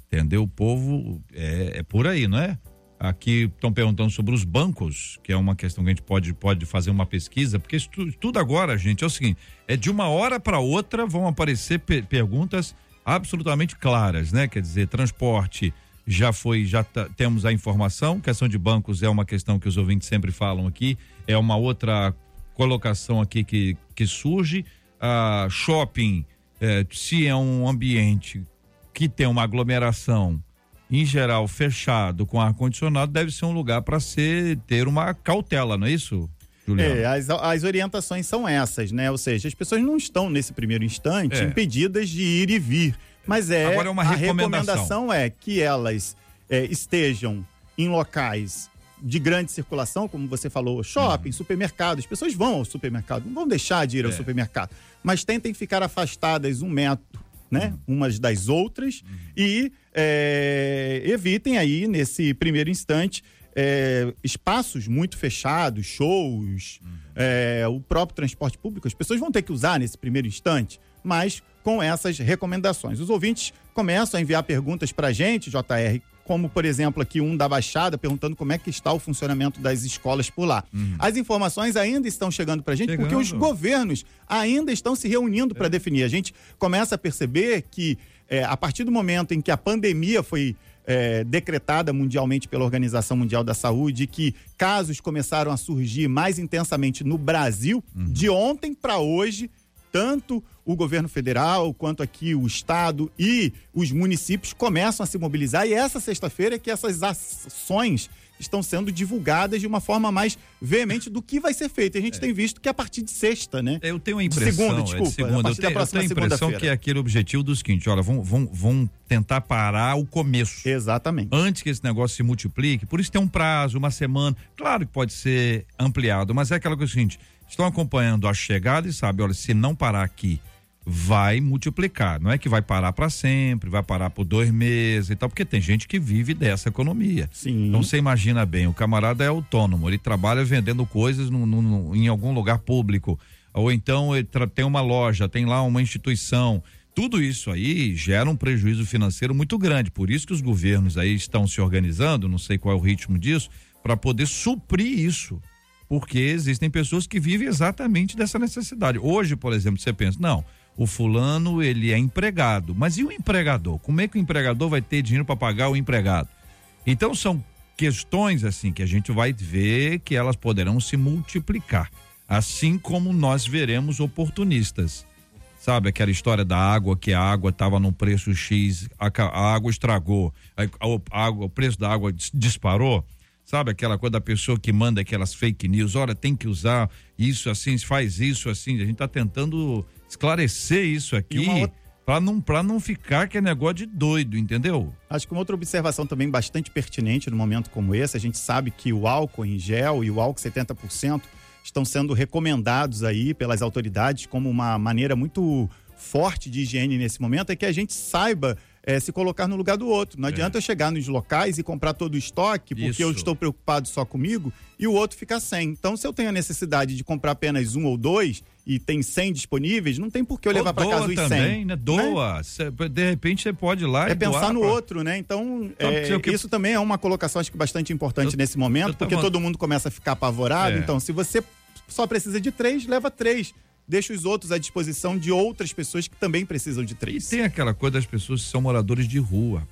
Entendeu? O povo é, é por aí, não é? Aqui estão perguntando sobre os bancos, que é uma questão que a gente pode, pode fazer uma pesquisa, porque isso, tudo agora, gente, é o seguinte: é de uma hora para outra vão aparecer pe perguntas absolutamente claras, né? Quer dizer, transporte já foi, já temos a informação, questão de bancos é uma questão que os ouvintes sempre falam aqui, é uma outra colocação aqui que, que surge. Ah, shopping, eh, se é um ambiente que tem uma aglomeração em geral fechado com ar condicionado deve ser um lugar para ser ter uma cautela, não é isso? Juliano? É, as, as orientações são essas, né? Ou seja, as pessoas não estão nesse primeiro instante é. impedidas de ir e vir, mas é, Agora é uma a recomendação é que elas é, estejam em locais de grande circulação, como você falou, shopping, uhum. supermercado. As pessoas vão ao supermercado, não vão deixar de ir ao é. supermercado, mas tentem ficar afastadas um metro né? Uhum. Umas das outras uhum. e é, evitem aí, nesse primeiro instante, é, espaços muito fechados, shows, uhum. é, o próprio transporte público. As pessoas vão ter que usar nesse primeiro instante, mas com essas recomendações. Os ouvintes começam a enviar perguntas para a gente, JR, como por exemplo aqui um da Baixada perguntando como é que está o funcionamento das escolas por lá. Uhum. As informações ainda estão chegando para a gente chegando. porque os governos ainda estão se reunindo para é. definir. A gente começa a perceber que é, a partir do momento em que a pandemia foi é, decretada mundialmente pela Organização Mundial da Saúde, que casos começaram a surgir mais intensamente no Brasil, uhum. de ontem para hoje tanto o governo federal quanto aqui o estado e os municípios começam a se mobilizar e essa sexta-feira é que essas ações estão sendo divulgadas de uma forma mais veemente do que vai ser feito. A gente é. tem visto que é a partir de sexta, né? Eu tenho a impressão. Segunda, desculpa. É segunda. Eu, tenho, eu tenho a impressão que é aquele objetivo do seguinte: olha, vão, vão, vão tentar parar o começo. Exatamente. Antes que esse negócio se multiplique. Por isso tem um prazo, uma semana. Claro que pode ser ampliado, mas é aquela coisa seguinte: estão acompanhando a chegada e sabe, olha, se não parar aqui, vai multiplicar. Não é que vai parar para sempre, vai parar por dois meses e tal, porque tem gente que vive dessa economia. Sim. Então você imagina bem, o camarada é autônomo, ele trabalha vendendo coisas no, no, em algum lugar público, ou então ele tem uma loja, tem lá uma instituição. Tudo isso aí gera um prejuízo financeiro muito grande. Por isso que os governos aí estão se organizando, não sei qual é o ritmo disso, para poder suprir isso porque existem pessoas que vivem exatamente dessa necessidade. Hoje, por exemplo, você pensa, não, o fulano ele é empregado, mas e o empregador? Como é que o empregador vai ter dinheiro para pagar o empregado? Então são questões assim que a gente vai ver que elas poderão se multiplicar, assim como nós veremos oportunistas. Sabe aquela história da água que a água estava no preço X, a, a água estragou, a, a, o preço da água disparou? Sabe aquela coisa da pessoa que manda aquelas fake news, olha, tem que usar isso assim, faz isso assim. A gente está tentando esclarecer isso aqui outra... para não, pra não ficar que é negócio de doido, entendeu? Acho que uma outra observação também bastante pertinente no momento como esse, a gente sabe que o álcool em gel e o álcool 70% estão sendo recomendados aí pelas autoridades como uma maneira muito forte de higiene nesse momento, é que a gente saiba é, se colocar no lugar do outro. Não É. adianta eu chegar nos locais e comprar todo o estoque, porque eu Isso. estou preocupado só comigo, e o outro fica sem. Então, se eu tenho a necessidade de comprar apenas um ou dois e tem 100 disponíveis, não tem por que eu levar para casa os também, 100. né? Doa. Cê- de repente você pode ir lá É e doar pensar no pra- outro, né? Então, Então, é, eu que- isso também é uma colocação, acho que bastante importante Eu- nesse eu momento, tava- porque todo mundo começa a ficar apavorado. É. Então, se você só precisa de três, leva três. Deixa os outros à disposição de outras pessoas que também precisam de E três. tem aquela coisa das pessoas que são moradores de rua.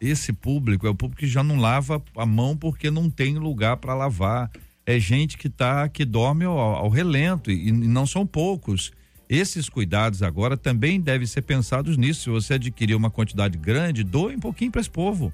Esse público é o público que já não lava a mão porque não tem lugar para lavar. É gente que tá que dorme ao, ao relento e, e não são poucos. Esses cuidados agora também devem ser pensados nisso. Se você adquirir uma quantidade grande, doe um pouquinho para esse povo.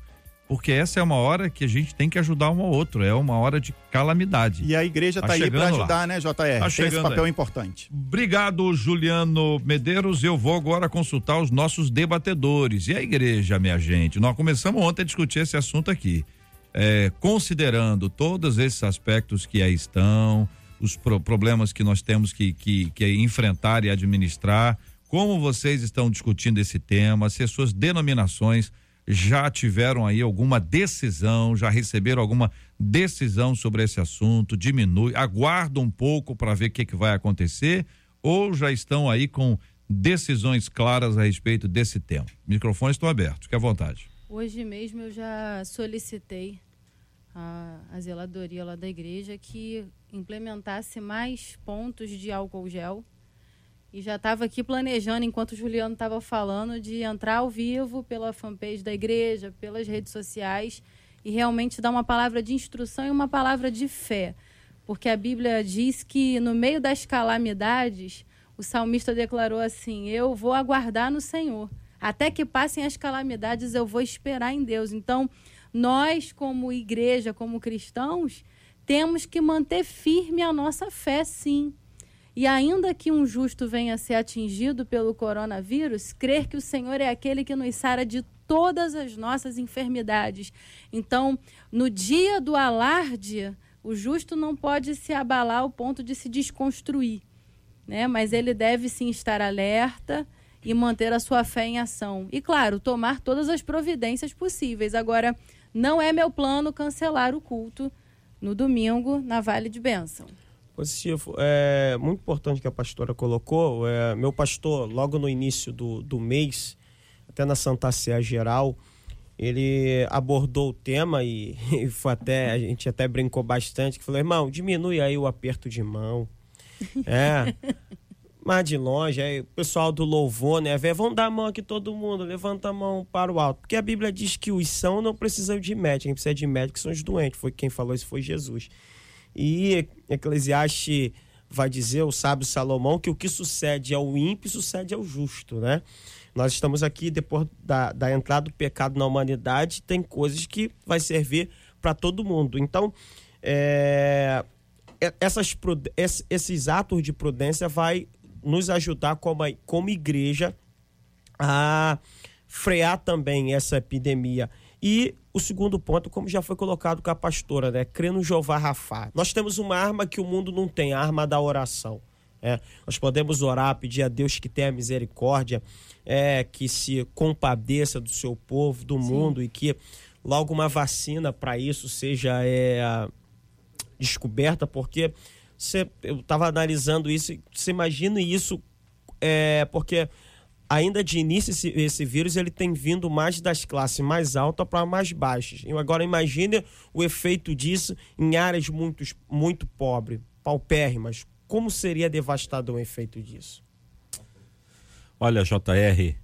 Porque essa é uma hora que a gente tem que ajudar um ao outro. É uma hora de calamidade. E a igreja Tá está aí para chegando lá. ajudar, né, JR? Tá tem esse papel aí. importante. Obrigado, Juliano Medeiros. Eu vou agora consultar os nossos debatedores. E a igreja, minha gente? Nós começamos ontem a discutir esse assunto aqui. É, considerando todos esses aspectos que aí estão, os pro- problemas que nós temos que, que, que enfrentar e administrar, como vocês estão discutindo esse tema, se as suas denominações já tiveram aí alguma decisão, já receberam alguma decisão sobre esse assunto, diminui, aguarda um pouco para ver o que, que vai acontecer, ou já estão aí com decisões claras a respeito desse tema. Microfones estão abertos, fique à vontade. Hoje mesmo eu já solicitei a, a zeladoria lá da igreja que implementasse mais pontos de álcool gel. E já estava aqui planejando, enquanto o Juliano estava falando, de entrar ao vivo pela fanpage da igreja, pelas redes sociais, e realmente dar uma palavra de instrução e uma palavra de fé. Porque a Bíblia diz que no meio das calamidades, o salmista declarou assim: Eu vou aguardar no Senhor. Até que passem as calamidades, eu vou esperar em Deus. Então, nós, como igreja, como cristãos, temos que manter firme a nossa fé, sim. E ainda que um justo venha a ser atingido pelo coronavírus, crer que o Senhor é aquele que nos sara de todas as nossas enfermidades. Então, no dia do alarde, o justo não pode se abalar ao ponto de se desconstruir, né? Mas ele deve sim estar alerta e manter a sua fé em ação. E claro, tomar todas as providências possíveis. Agora, não é meu plano cancelar o culto no domingo na Vale de Bênção. Positivo. É muito importante que a pastora colocou. É, meu pastor, logo no início do, do mês, até na Santa Ceia Geral, ele abordou o tema e, [laughs] e foi até, a gente até brincou bastante, que falou, irmão, diminui aí o aperto de mão. [laughs] É. Mas de longe, aí o pessoal do louvor, né? Vê, vamos dar a mão aqui todo mundo, levanta a mão para o alto. Porque a Bíblia diz que os são não precisam de médico, quem precisa de médico são os doentes. Foi quem falou isso foi Jesus. E Eclesiastes vai dizer, o sábio Salomão, que o que sucede ao ímpio sucede ao justo, né? Nós estamos aqui, depois da, da entrada do pecado na humanidade, tem coisas que vai servir para todo mundo. Então, é, é- essas, esses atos de prudência vai nos ajudar como, como igreja a frear também essa epidemia. E o segundo ponto, como já foi colocado com a pastora, né? Crer no Jeová Rafá. Nós temos uma arma que o mundo não tem, a arma da oração. É, nós podemos orar, pedir a Deus que tenha misericórdia, é, que se compadeça do seu povo, do mundo e que logo uma vacina para isso seja é, descoberta, porque você, eu estava analisando isso, você imagina isso, é, porque ainda de início esse, esse vírus ele tem vindo mais das classes mais altas para mais baixas. Agora imagine o efeito disso em áreas muito, muito pobres, paupérrimas. Como seria devastador o efeito disso? Olha, JR,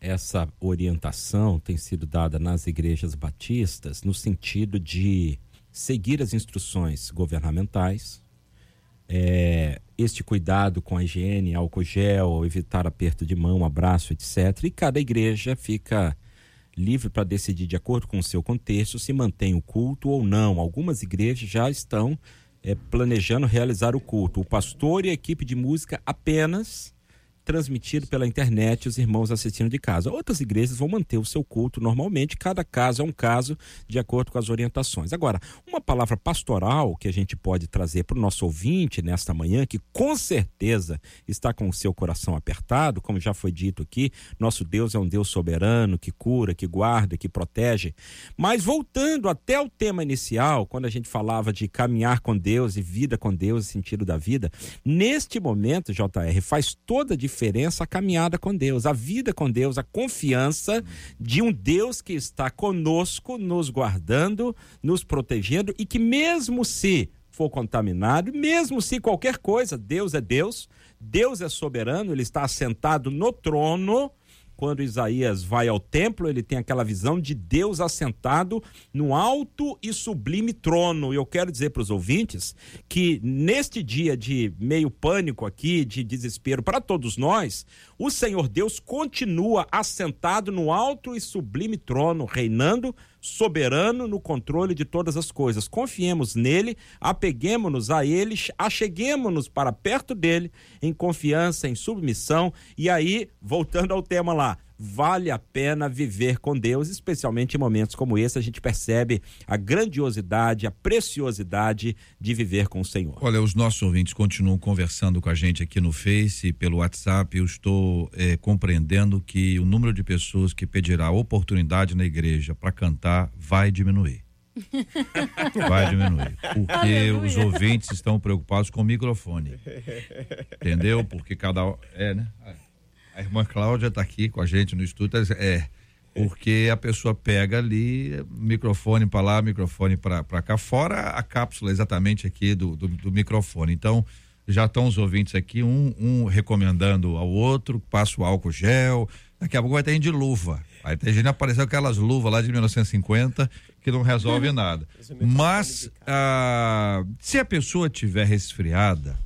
essa orientação tem sido dada nas igrejas batistas no sentido de seguir as instruções governamentais, é, este cuidado com a higiene, álcool gel, evitar aperto de mão, abraço, etc. E cada igreja fica livre para decidir de acordo com o seu contexto se mantém o culto ou não. Algumas igrejas já estão é, planejando realizar o culto. O pastor e a equipe de música apenas transmitido pela internet, os irmãos assistindo de casa. Outras igrejas vão manter o seu culto normalmente, cada caso é um caso de acordo com as orientações. Agora, uma palavra pastoral que a gente pode trazer para o nosso ouvinte nesta manhã, que com certeza está com o seu coração apertado, como já foi dito aqui, nosso Deus é um Deus soberano, que cura, que guarda, que protege. Mas voltando até o tema inicial, quando a gente falava de caminhar com Deus e vida com Deus, sentido da vida, neste momento, JR, faz toda a diferença diferença a caminhada com Deus, a vida com Deus, a confiança de um Deus que está conosco, nos guardando, nos protegendo e que, mesmo se for contaminado, mesmo se qualquer coisa, Deus é Deus, Deus é soberano, ele está assentado no trono quando Isaías vai ao templo, ele tem aquela visão de Deus assentado no alto e sublime trono. E eu quero dizer para os ouvintes que neste dia de meio pânico aqui, de desespero para todos nós, o Senhor Deus continua assentado no alto e sublime trono, reinando soberano no controle de todas as coisas. Confiemos nele, apeguemos-nos a ele, acheguemos-nos para perto dele em confiança, em submissão. E aí, voltando ao tema lá, vale a pena viver com Deus, especialmente em momentos como esse, a gente percebe a grandiosidade, a preciosidade de viver com o Senhor. Olha, os nossos ouvintes continuam conversando com a gente aqui no Face, pelo WhatsApp. Eu estou é, compreendendo que o número de pessoas que pedirá oportunidade na igreja para cantar vai diminuir. [laughs] Vai diminuir. Porque Aleluia. os ouvintes estão preocupados com o microfone. Entendeu? Porque cada. É, né? A irmã Cláudia está aqui com a gente no estúdio. É, porque a pessoa pega ali, microfone para lá, microfone para cá, fora a cápsula exatamente aqui do, do, do microfone. Então, já estão os ouvintes aqui, um, um recomendando ao outro, passa o álcool gel, daqui a pouco vai ter de luva. Aí tem gente apareceu aquelas luvas lá de 1950 que não resolve nada. Mas ah, se a pessoa tiver resfriada,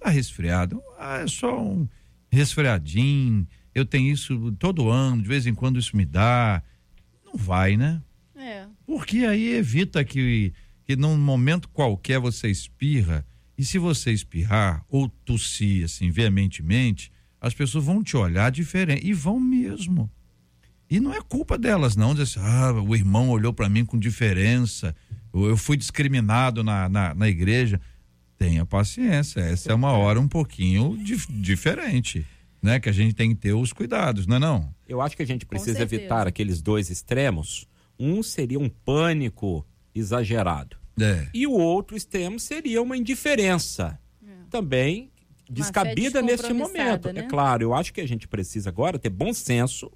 tá resfriado, ah, é só um resfriadinho, eu tenho isso todo ano, de vez em quando isso me dá. Não vai, né? É. Porque aí evita que, que num momento qualquer você espirra, e se você espirrar ou tossir assim veementemente, as pessoas vão te olhar diferente, e vão mesmo. E não é culpa delas, não, dizer assim, ah, o irmão olhou para mim com diferença, eu fui discriminado na, na, na igreja. Tenha paciência, essa é uma hora um pouquinho dif diferente, né? Que a gente tem que ter os cuidados, não é não? Eu acho que a gente precisa evitar aqueles dois extremos. Um seria um pânico exagerado. É. E o outro extremo seria uma indiferença. É. Também descabida neste momento. É né? É claro, eu acho que a gente precisa agora ter bom senso,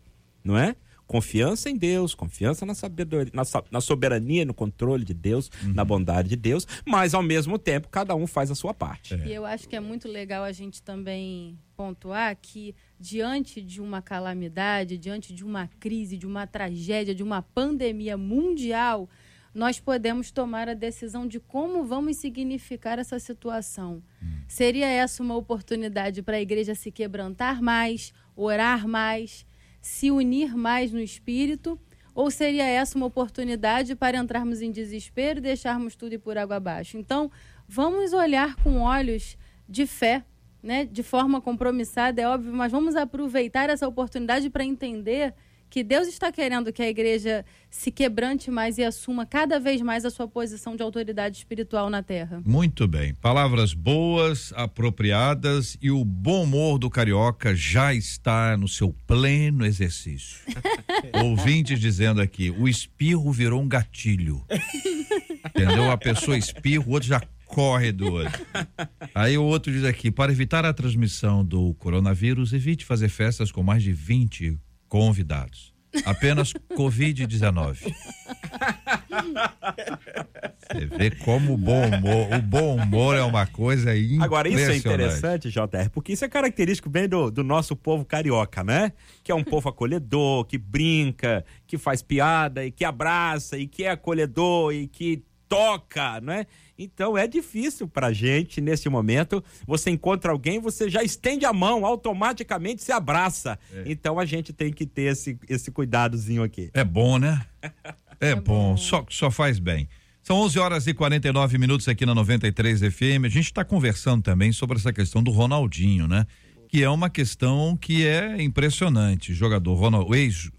não é? Confiança em Deus, confiança na, sabedoria, na, na soberania, no controle de Deus, uhum. na bondade de Deus, mas ao mesmo tempo cada um faz a sua parte. É. E eu acho que é muito legal a gente também pontuar que diante de uma calamidade, diante de uma crise, de uma tragédia, de uma pandemia mundial, nós podemos tomar a decisão de como vamos significar essa situação. Hum. Seria essa uma oportunidade para a igreja se quebrantar mais, orar mais, se unir mais no espírito? Ou seria essa uma oportunidade para entrarmos em desespero e deixarmos tudo ir por água abaixo? Então, vamos olhar com olhos de fé, né? de forma compromissada, é óbvio, mas vamos aproveitar essa oportunidade para entender que Deus está querendo que a igreja se quebrante mais e assuma cada vez mais a sua posição de autoridade espiritual na terra. Muito bem. Palavras boas, apropriadas e o bom humor do carioca já está no seu pleno exercício. [laughs] Ouvintes dizendo aqui: o espirro virou um gatilho. Entendeu? A pessoa espirra, o outro já corre do outro. Aí o outro diz aqui: para evitar a transmissão do coronavírus, evite fazer festas com mais de 20 convidados. Apenas Covid-19. Você vê como o bom humor, o bom humor é uma coisa impressionante. Agora, isso é interessante, JR, porque isso é característico bem do, do nosso povo carioca, né? Que é um povo acolhedor, que brinca, que faz piada e que abraça e que é acolhedor e que toca, não é? Então é difícil pra gente nesse momento. Você encontra alguém, você já estende a mão, automaticamente se abraça. É. Então a gente tem que ter esse, esse cuidadozinho aqui. É bom, né? [laughs] É, é bom, bom. Só, só faz bem. São 11 horas e 49 minutos aqui na 93 FM. A gente está conversando também sobre essa questão do Ronaldinho, né? que é uma questão que é impressionante. Jogador Ronald,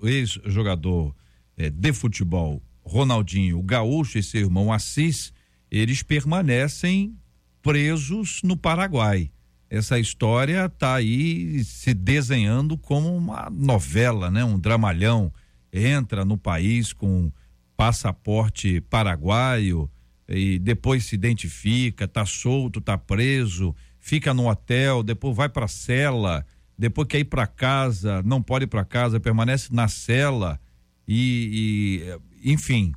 ex-jogador ex é, de futebol, Ronaldinho, o Gaúcho e seu irmão Assis, eles permanecem presos no Paraguai. Essa história está aí se desenhando como uma novela, né? Um dramalhão. Entra no país com passaporte paraguaio e depois se identifica, tá solto, tá preso, fica no hotel, depois vai para cela, depois quer ir para casa, não pode ir para casa, permanece na cela e, e enfim,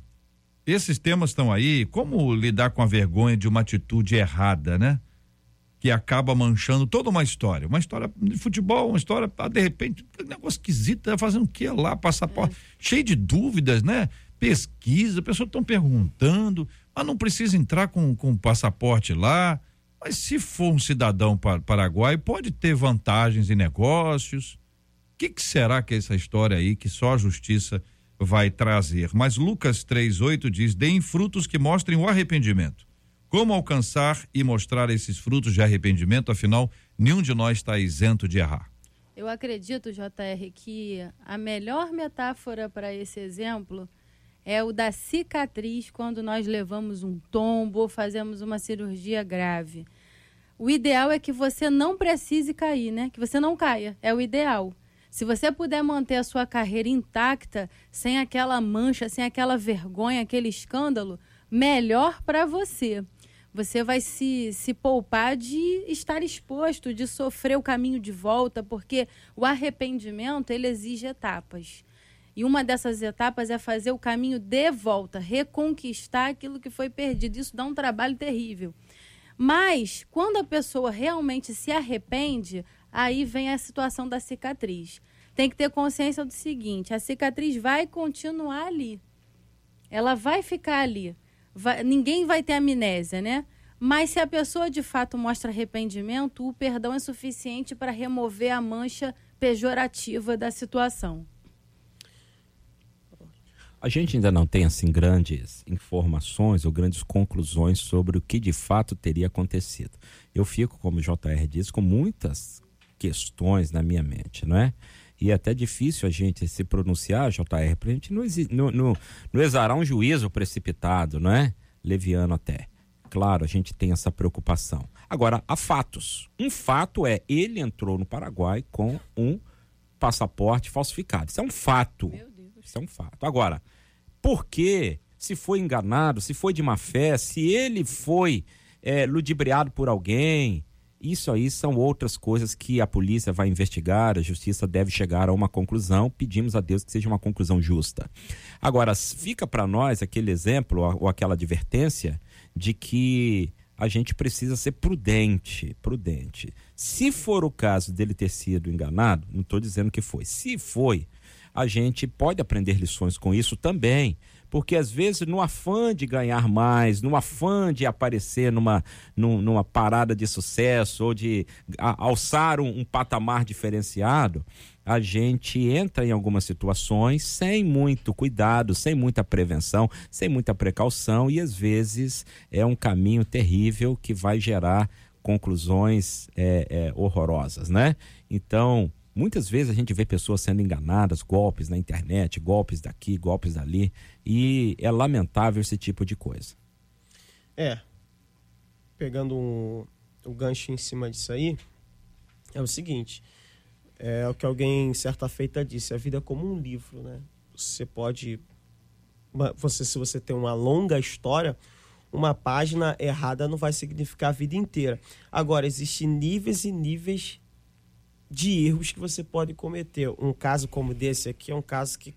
esses temas estão aí. Como lidar com a vergonha de uma atitude errada, né? Que acaba manchando toda uma história. Uma história de futebol, uma história, ah, de repente, um negócio esquisito, tá fazendo o que lá? Passaporte, é. cheio de dúvidas, né? Pesquisa, pessoas estão perguntando, mas não precisa entrar com, com passaporte lá. Mas se for um cidadão paraguaio, pode ter vantagens em negócios. O que, que será que é essa história aí que só a justiça vai trazer. Mas Lucas 3:8 diz: "Deem frutos que mostrem o arrependimento". Como alcançar e mostrar esses frutos de arrependimento? Afinal, nenhum de nós está isento de errar. Eu acredito, JR, que a melhor metáfora para esse exemplo é o da cicatriz quando nós levamos um tombo ou fazemos uma cirurgia grave. O ideal é que você não precise cair, né? Que você não caia. É o ideal. Se você puder manter a sua carreira intacta, sem aquela mancha, sem aquela vergonha, aquele escândalo, melhor para você. Você vai se, se poupar de estar exposto, de sofrer o caminho de volta, porque o arrependimento ele exige etapas. E uma dessas etapas é fazer o caminho de volta, reconquistar aquilo que foi perdido. Isso dá um trabalho terrível. Mas, quando a pessoa realmente se arrepende, aí vem a situação da cicatriz. Tem que ter consciência do seguinte: a cicatriz vai continuar ali. Ela vai ficar ali. Vai, ninguém vai ter amnésia, né? Mas se a pessoa de fato mostra arrependimento, o perdão é suficiente para remover a mancha pejorativa da situação. A gente ainda não tem assim grandes informações ou grandes conclusões sobre o que de fato teria acontecido. Eu fico, como o JR disse, com muitas questões na minha mente, não é? E é até difícil a gente se pronunciar, JR, para a gente não, não, não, não exarar um juízo precipitado, não é? Leviano até. Claro, a gente tem essa preocupação. Agora, há fatos. Um fato é, ele entrou no Paraguai com um passaporte falsificado. Isso é um fato. Isso é um fato. Agora, por que, se foi enganado, se foi de má fé, se ele foi é, ludibriado por alguém, isso aí são outras coisas que a polícia vai investigar, a justiça deve chegar a uma conclusão. Pedimos a Deus que seja uma conclusão justa. Agora, fica para nós aquele exemplo ou aquela advertência de que a gente precisa ser prudente, prudente. Se for o caso dele ter sido enganado, não estou dizendo que foi. Se foi, a gente pode aprender lições com isso também porque às vezes no afã de ganhar mais, no afã de aparecer numa, numa parada de sucesso ou de alçar um, um patamar diferenciado, a gente entra em algumas situações sem muito cuidado, sem muita prevenção, sem muita precaução e às vezes é um caminho terrível que vai gerar conclusões é, é, horrorosas, né? Então, Muitas vezes a gente vê pessoas sendo enganadas, golpes na internet, golpes daqui, golpes dali, e é lamentável esse tipo de coisa. É. Pegando um, um gancho em cima disso aí, é o seguinte: é o que alguém certa feita disse, a vida é como um livro, né? Você pode. Você, se você tem uma longa história, uma página errada não vai significar a vida inteira. Agora, existem níveis e níveis de erros que você pode cometer. Um caso como desse aqui é um caso que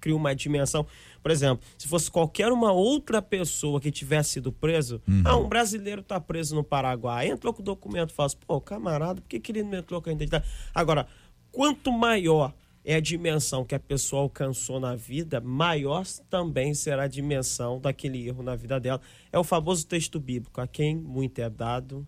cria uma dimensão. Por exemplo, se fosse qualquer uma outra pessoa que tivesse sido preso, uhum. ah, um brasileiro está preso no Paraguai, entrou com o documento, fala assim, pô, camarada, por que, que ele não entrou com a identidade? Agora, quanto maior é a dimensão que a pessoa alcançou na vida, maior também será a dimensão daquele erro na vida dela. É o famoso texto bíblico: a quem muito é dado,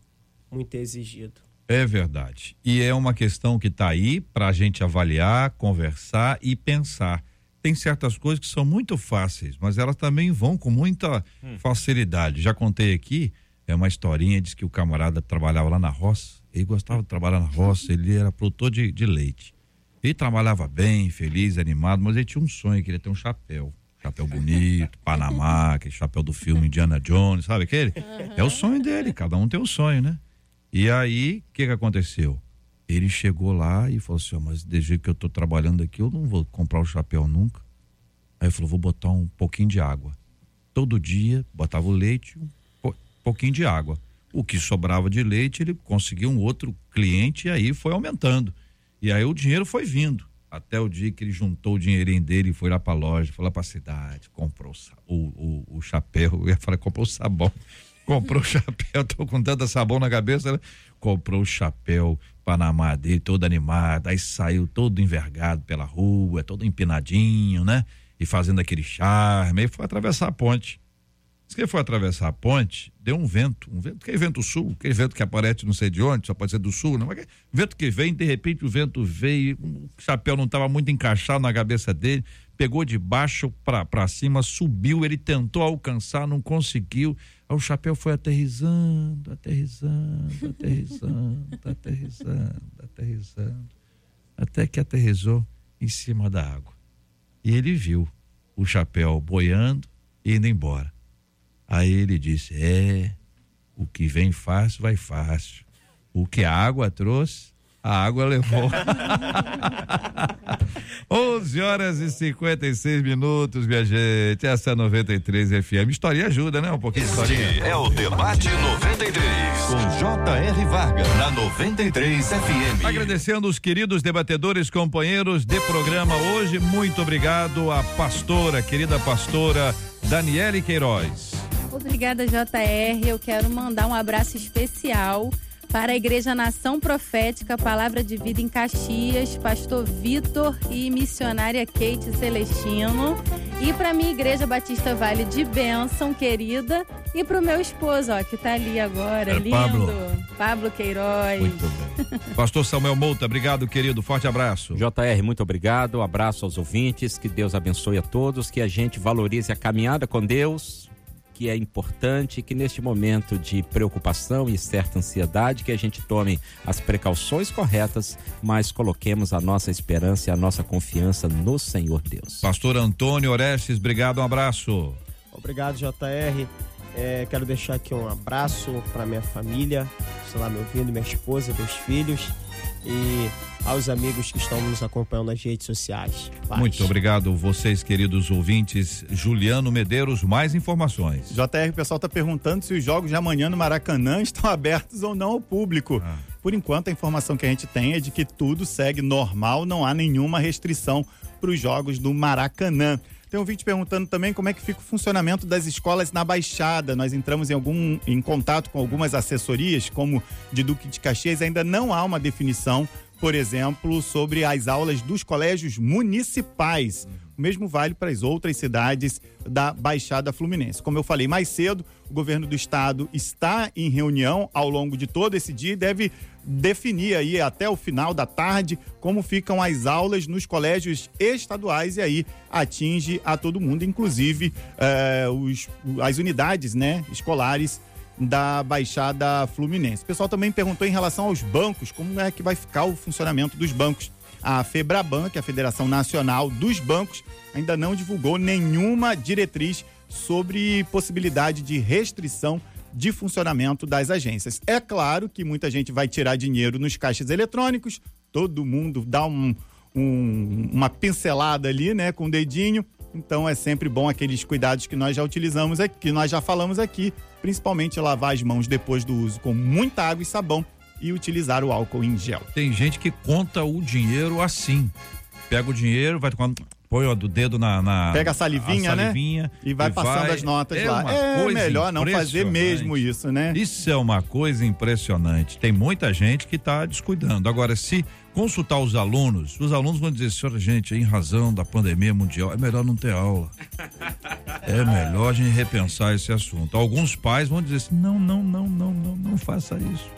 muito é exigido. É verdade. E é uma questão que está aí para a gente avaliar, conversar e pensar. Tem certas coisas que são muito fáceis, mas elas também vão com muita hum. facilidade. Já contei aqui É uma historinha, diz que o camarada trabalhava lá na roça, ele gostava de trabalhar na roça, ele era produtor de, de leite. Ele trabalhava bem, feliz, animado, mas ele tinha um sonho, queria ter um chapéu. Chapéu bonito, [laughs] Panamá, aquele chapéu do filme Indiana Jones, sabe aquele? Uhum. É o sonho dele, cada um tem o um sonho, né? E aí, o que que aconteceu? Ele chegou lá e falou assim: oh, mas desde que eu tô trabalhando aqui, eu não vou comprar o chapéu nunca. Aí falou: vou botar um pouquinho de água. Todo dia, botava o leite, um pouquinho de água. O que sobrava de leite, ele conseguiu um outro cliente e aí foi aumentando. E aí o dinheiro foi vindo. Até o dia que ele juntou o dinheirinho dele e foi lá para a loja, foi lá para a cidade, comprou o, o, o, chapéu, eu ia falar, comprou o sabão. Comprou o chapéu, tô com tanta sabão na cabeça, né? comprou o chapéu Panamá dele, todo animado, aí saiu todo envergado pela rua, todo empinadinho, né? E fazendo aquele charme, aí foi atravessar a ponte. Diz que ele foi atravessar a ponte, deu um vento, um vento, que é vento sul, que é vento que aparece não sei de onde, só pode ser do sul, não, mas vento que vem, de repente o vento veio, o chapéu não estava muito encaixado na cabeça dele, pegou de baixo para cima, subiu, ele tentou alcançar, não conseguiu, aí o chapéu foi aterrizando, aterrizando, aterrizando, [laughs] aterrizando, aterrizando, até que aterrizou em cima da água. E ele viu o chapéu boiando e indo embora. Aí ele disse: É, o que vem fácil, vai fácil. O que a água trouxe, a água levou. [laughs] 11 horas e 56 minutos, minha gente. Essa é 93 FM. História ajuda, né? Um pouquinho de história. É o Debate 93, com J.R. Varga, na 93 FM. Agradecendo os queridos debatedores, companheiros de programa hoje. Muito obrigado à pastora, querida pastora Daniele Queiroz. Obrigada, JR. Eu quero mandar um abraço especial para a Igreja Nação Profética, Palavra de Vida em Caxias, Pastor Vitor e missionária Kate Celestino. E para minha Igreja Batista Vale de Bênção, querida. E para o meu esposo, ó, que está ali agora, é lindo. Pablo. Pablo Queiroz. Muito bem. Pastor Samuel Mouta, obrigado, querido. Forte abraço. JR, muito obrigado. Abraço aos ouvintes. Que Deus abençoe a todos. Que a gente valorize a caminhada com Deus que é importante que neste momento de preocupação e certa ansiedade que a gente tome as precauções corretas, mas coloquemos a nossa esperança e a nossa confiança no Senhor Deus. Pastor Antônio Orestes, obrigado, um abraço. Obrigado, JR. É, quero deixar aqui um abraço para minha família, sei lá, meu ouvindo, minha esposa, meus filhos e aos amigos que estão nos acompanhando nas redes sociais. Paz. Muito obrigado, vocês, queridos ouvintes. Juliano Medeiros, mais informações. JR, o pessoal está perguntando se os jogos de amanhã no Maracanã [laughs] estão abertos ou não ao público. Ah. Por enquanto, a informação que a gente tem é de que tudo segue normal, não há nenhuma restrição para os jogos do Maracanã. Tem um vídeo perguntando também como é que fica o funcionamento das escolas na Baixada. Nós entramos em algum em contato com algumas assessorias, como de Duque de Caxias, ainda não há uma definição, por exemplo, sobre as aulas dos colégios municipais. O mesmo vale para as outras cidades da Baixada Fluminense. Como eu falei mais cedo, o governo do estado está em reunião ao longo de todo esse dia e deve definir aí até o final da tarde como ficam as aulas nos colégios estaduais e aí atinge a todo mundo, inclusive eh, os, as unidades né, escolares da Baixada Fluminense. O pessoal também perguntou em relação aos bancos, como é que vai ficar o funcionamento dos bancos. A Febraban, que é a Federação Nacional dos Bancos, ainda não divulgou nenhuma diretriz sobre possibilidade de restrição de funcionamento das agências. É claro que muita gente vai tirar dinheiro nos caixas eletrônicos, todo mundo dá um, um, uma pincelada ali, né, com o dedinho. Então é sempre bom aqueles cuidados que nós já utilizamos aqui, que nós já falamos aqui, principalmente lavar as mãos depois do uso com muita água e sabão e utilizar o álcool em gel. Tem gente que conta o dinheiro assim. Pega o dinheiro, vai põe o do dedo na, na pega a salivinha, a salivinha né? E vai e passando vai, as notas é lá. É melhor não fazer mesmo isso, né? Isso é uma coisa impressionante. Tem muita gente que está descuidando. Agora, se consultar os alunos, os alunos vão dizer, senhora, gente, em razão da pandemia mundial, é melhor não ter aula. [laughs] É melhor a gente repensar esse assunto. Alguns pais vão dizer assim, não, não, não, não, não, não faça isso.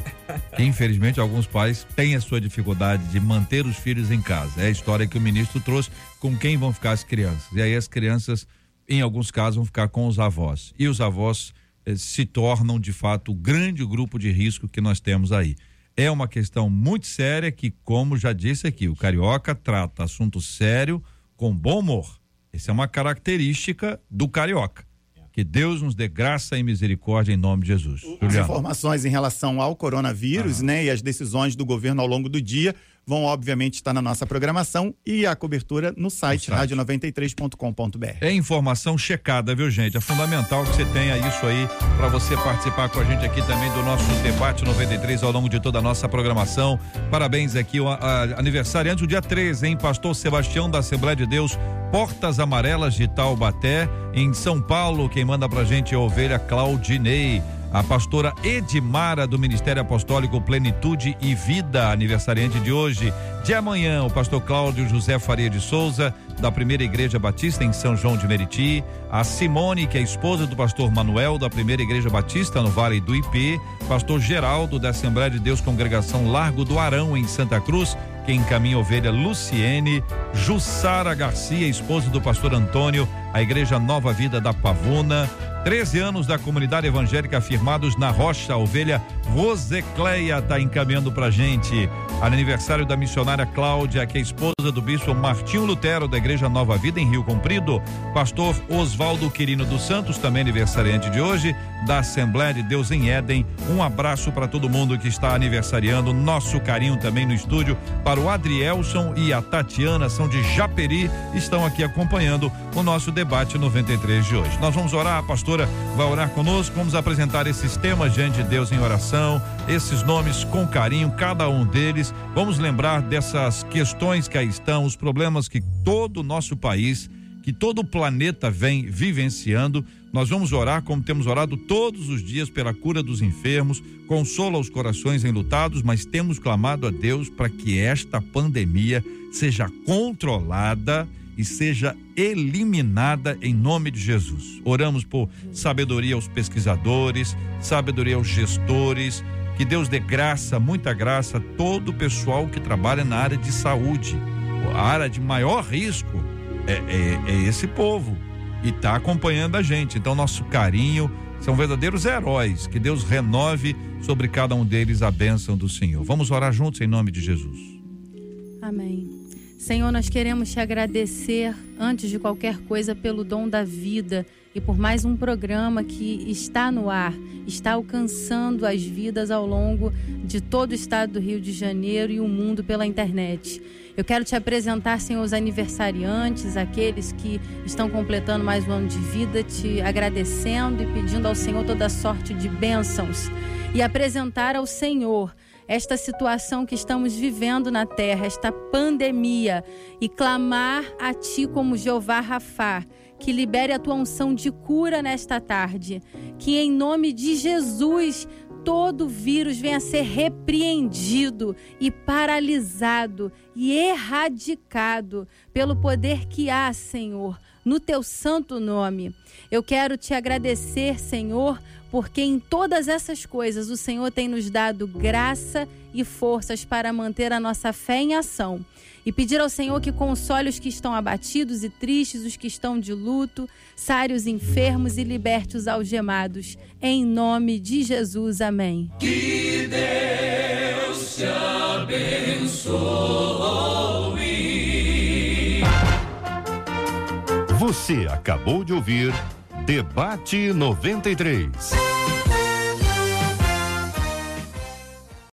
infelizmente, alguns pais têm a sua dificuldade de manter os filhos em casa. É a história que o ministro trouxe com quem vão ficar as crianças. E aí as crianças, em alguns casos, vão ficar com os avós. E os avós eh, se tornam de fato o grande grupo de risco que nós temos aí. É uma questão muito séria que, como já disse aqui, o carioca trata assunto sério com bom humor. Essa é uma característica do carioca. Que Deus nos dê graça e misericórdia em nome de Jesus. As Juliano. informações em relação ao coronavírus, ah. né, e as decisões do governo ao longo do dia vão obviamente estar na nossa programação e a cobertura no site, site. rádio93.com.br. É informação checada, viu, gente? É fundamental que você tenha isso aí para você participar com a gente aqui também do nosso debate 93 ao longo de toda a nossa programação. Parabéns aqui, o aniversariante do dia 13, hein? Pastor Sebastião da Assembleia de Deus, Portas Amarelas de Taubaté, em São Paulo. Quem manda pra gente é a ovelha Claudinei a pastora Edmara do Ministério Apostólico Plenitude e Vida, aniversariante de hoje. De amanhã, o pastor Cláudio José Faria de Souza, da Primeira Igreja Batista em São João de Meriti. A Simone, que é esposa do pastor Manuel, da Primeira Igreja Batista no Vale do IP. Pastor Geraldo, da Assembleia de Deus Congregação Largo do Arão, em Santa Cruz. Quem encaminha ovelha Luciene. Jussara Garcia, esposa do pastor Antônio, a Igreja Nova Vida da Pavuna. 13 anos da comunidade evangélica firmados na Rocha. A ovelha Rosecleia está encaminhando pra gente. Aniversário da missionária Cláudia, que é esposa do bispo Martinho Lutero, da Igreja Nova Vida, em Rio Comprido. Pastor Oswaldo Quirino dos Santos, também aniversariante de hoje, da Assembleia de Deus em Éden. Um abraço para todo mundo que está aniversariando. Nosso carinho também no estúdio para o Adrielson e a Tatiana, são de Japeri, estão aqui acompanhando o nosso debate 93 de hoje. Nós vamos orar, pastor pastora vai orar conosco. Vamos apresentar esses temas diante de Deus em oração, esses nomes com carinho, cada um deles. Vamos lembrar dessas questões que aí estão, os problemas que todo o nosso país, que todo o planeta vem vivenciando. Nós vamos orar como temos orado todos os dias pela cura dos enfermos, consola os corações enlutados, mas temos clamado a Deus para que esta pandemia seja controlada e seja eliminada em nome de Jesus. Oramos por sabedoria aos pesquisadores, sabedoria aos gestores, que Deus dê graça, muita graça a todo o pessoal que trabalha na área de saúde. A área de maior risco é, é, é esse povo e está acompanhando a gente. Então, nosso carinho são verdadeiros heróis. Que Deus renove sobre cada um deles a bênção do Senhor. Vamos orar juntos em nome de Jesus. Amém. Senhor, nós queremos te agradecer, antes de qualquer coisa, pelo dom da vida e por mais um programa que está no ar, está alcançando as vidas ao longo de todo o estado do Rio de Janeiro e o mundo pela internet. Eu quero te apresentar, Senhor, os aniversariantes, aqueles que estão completando mais um ano de vida, te agradecendo e pedindo ao Senhor toda sorte de bênçãos. E apresentar ao Senhor esta situação que estamos vivendo na terra, esta pandemia, e clamar a Ti como Jeová Rafá, que libere a tua unção de cura nesta tarde, que em nome de Jesus todo vírus venha ser repreendido e paralisado e erradicado pelo poder que há, Senhor, no teu santo nome. Eu quero te agradecer, Senhor, porque em todas essas coisas o Senhor tem nos dado graça e forças para manter a nossa fé em ação. E pedir ao Senhor que console os que estão abatidos e tristes, os que estão de luto, sare os enfermos e liberte os algemados. Em nome de Jesus, amém. Que Deus te abençoe. Você acabou de ouvir Debate 93.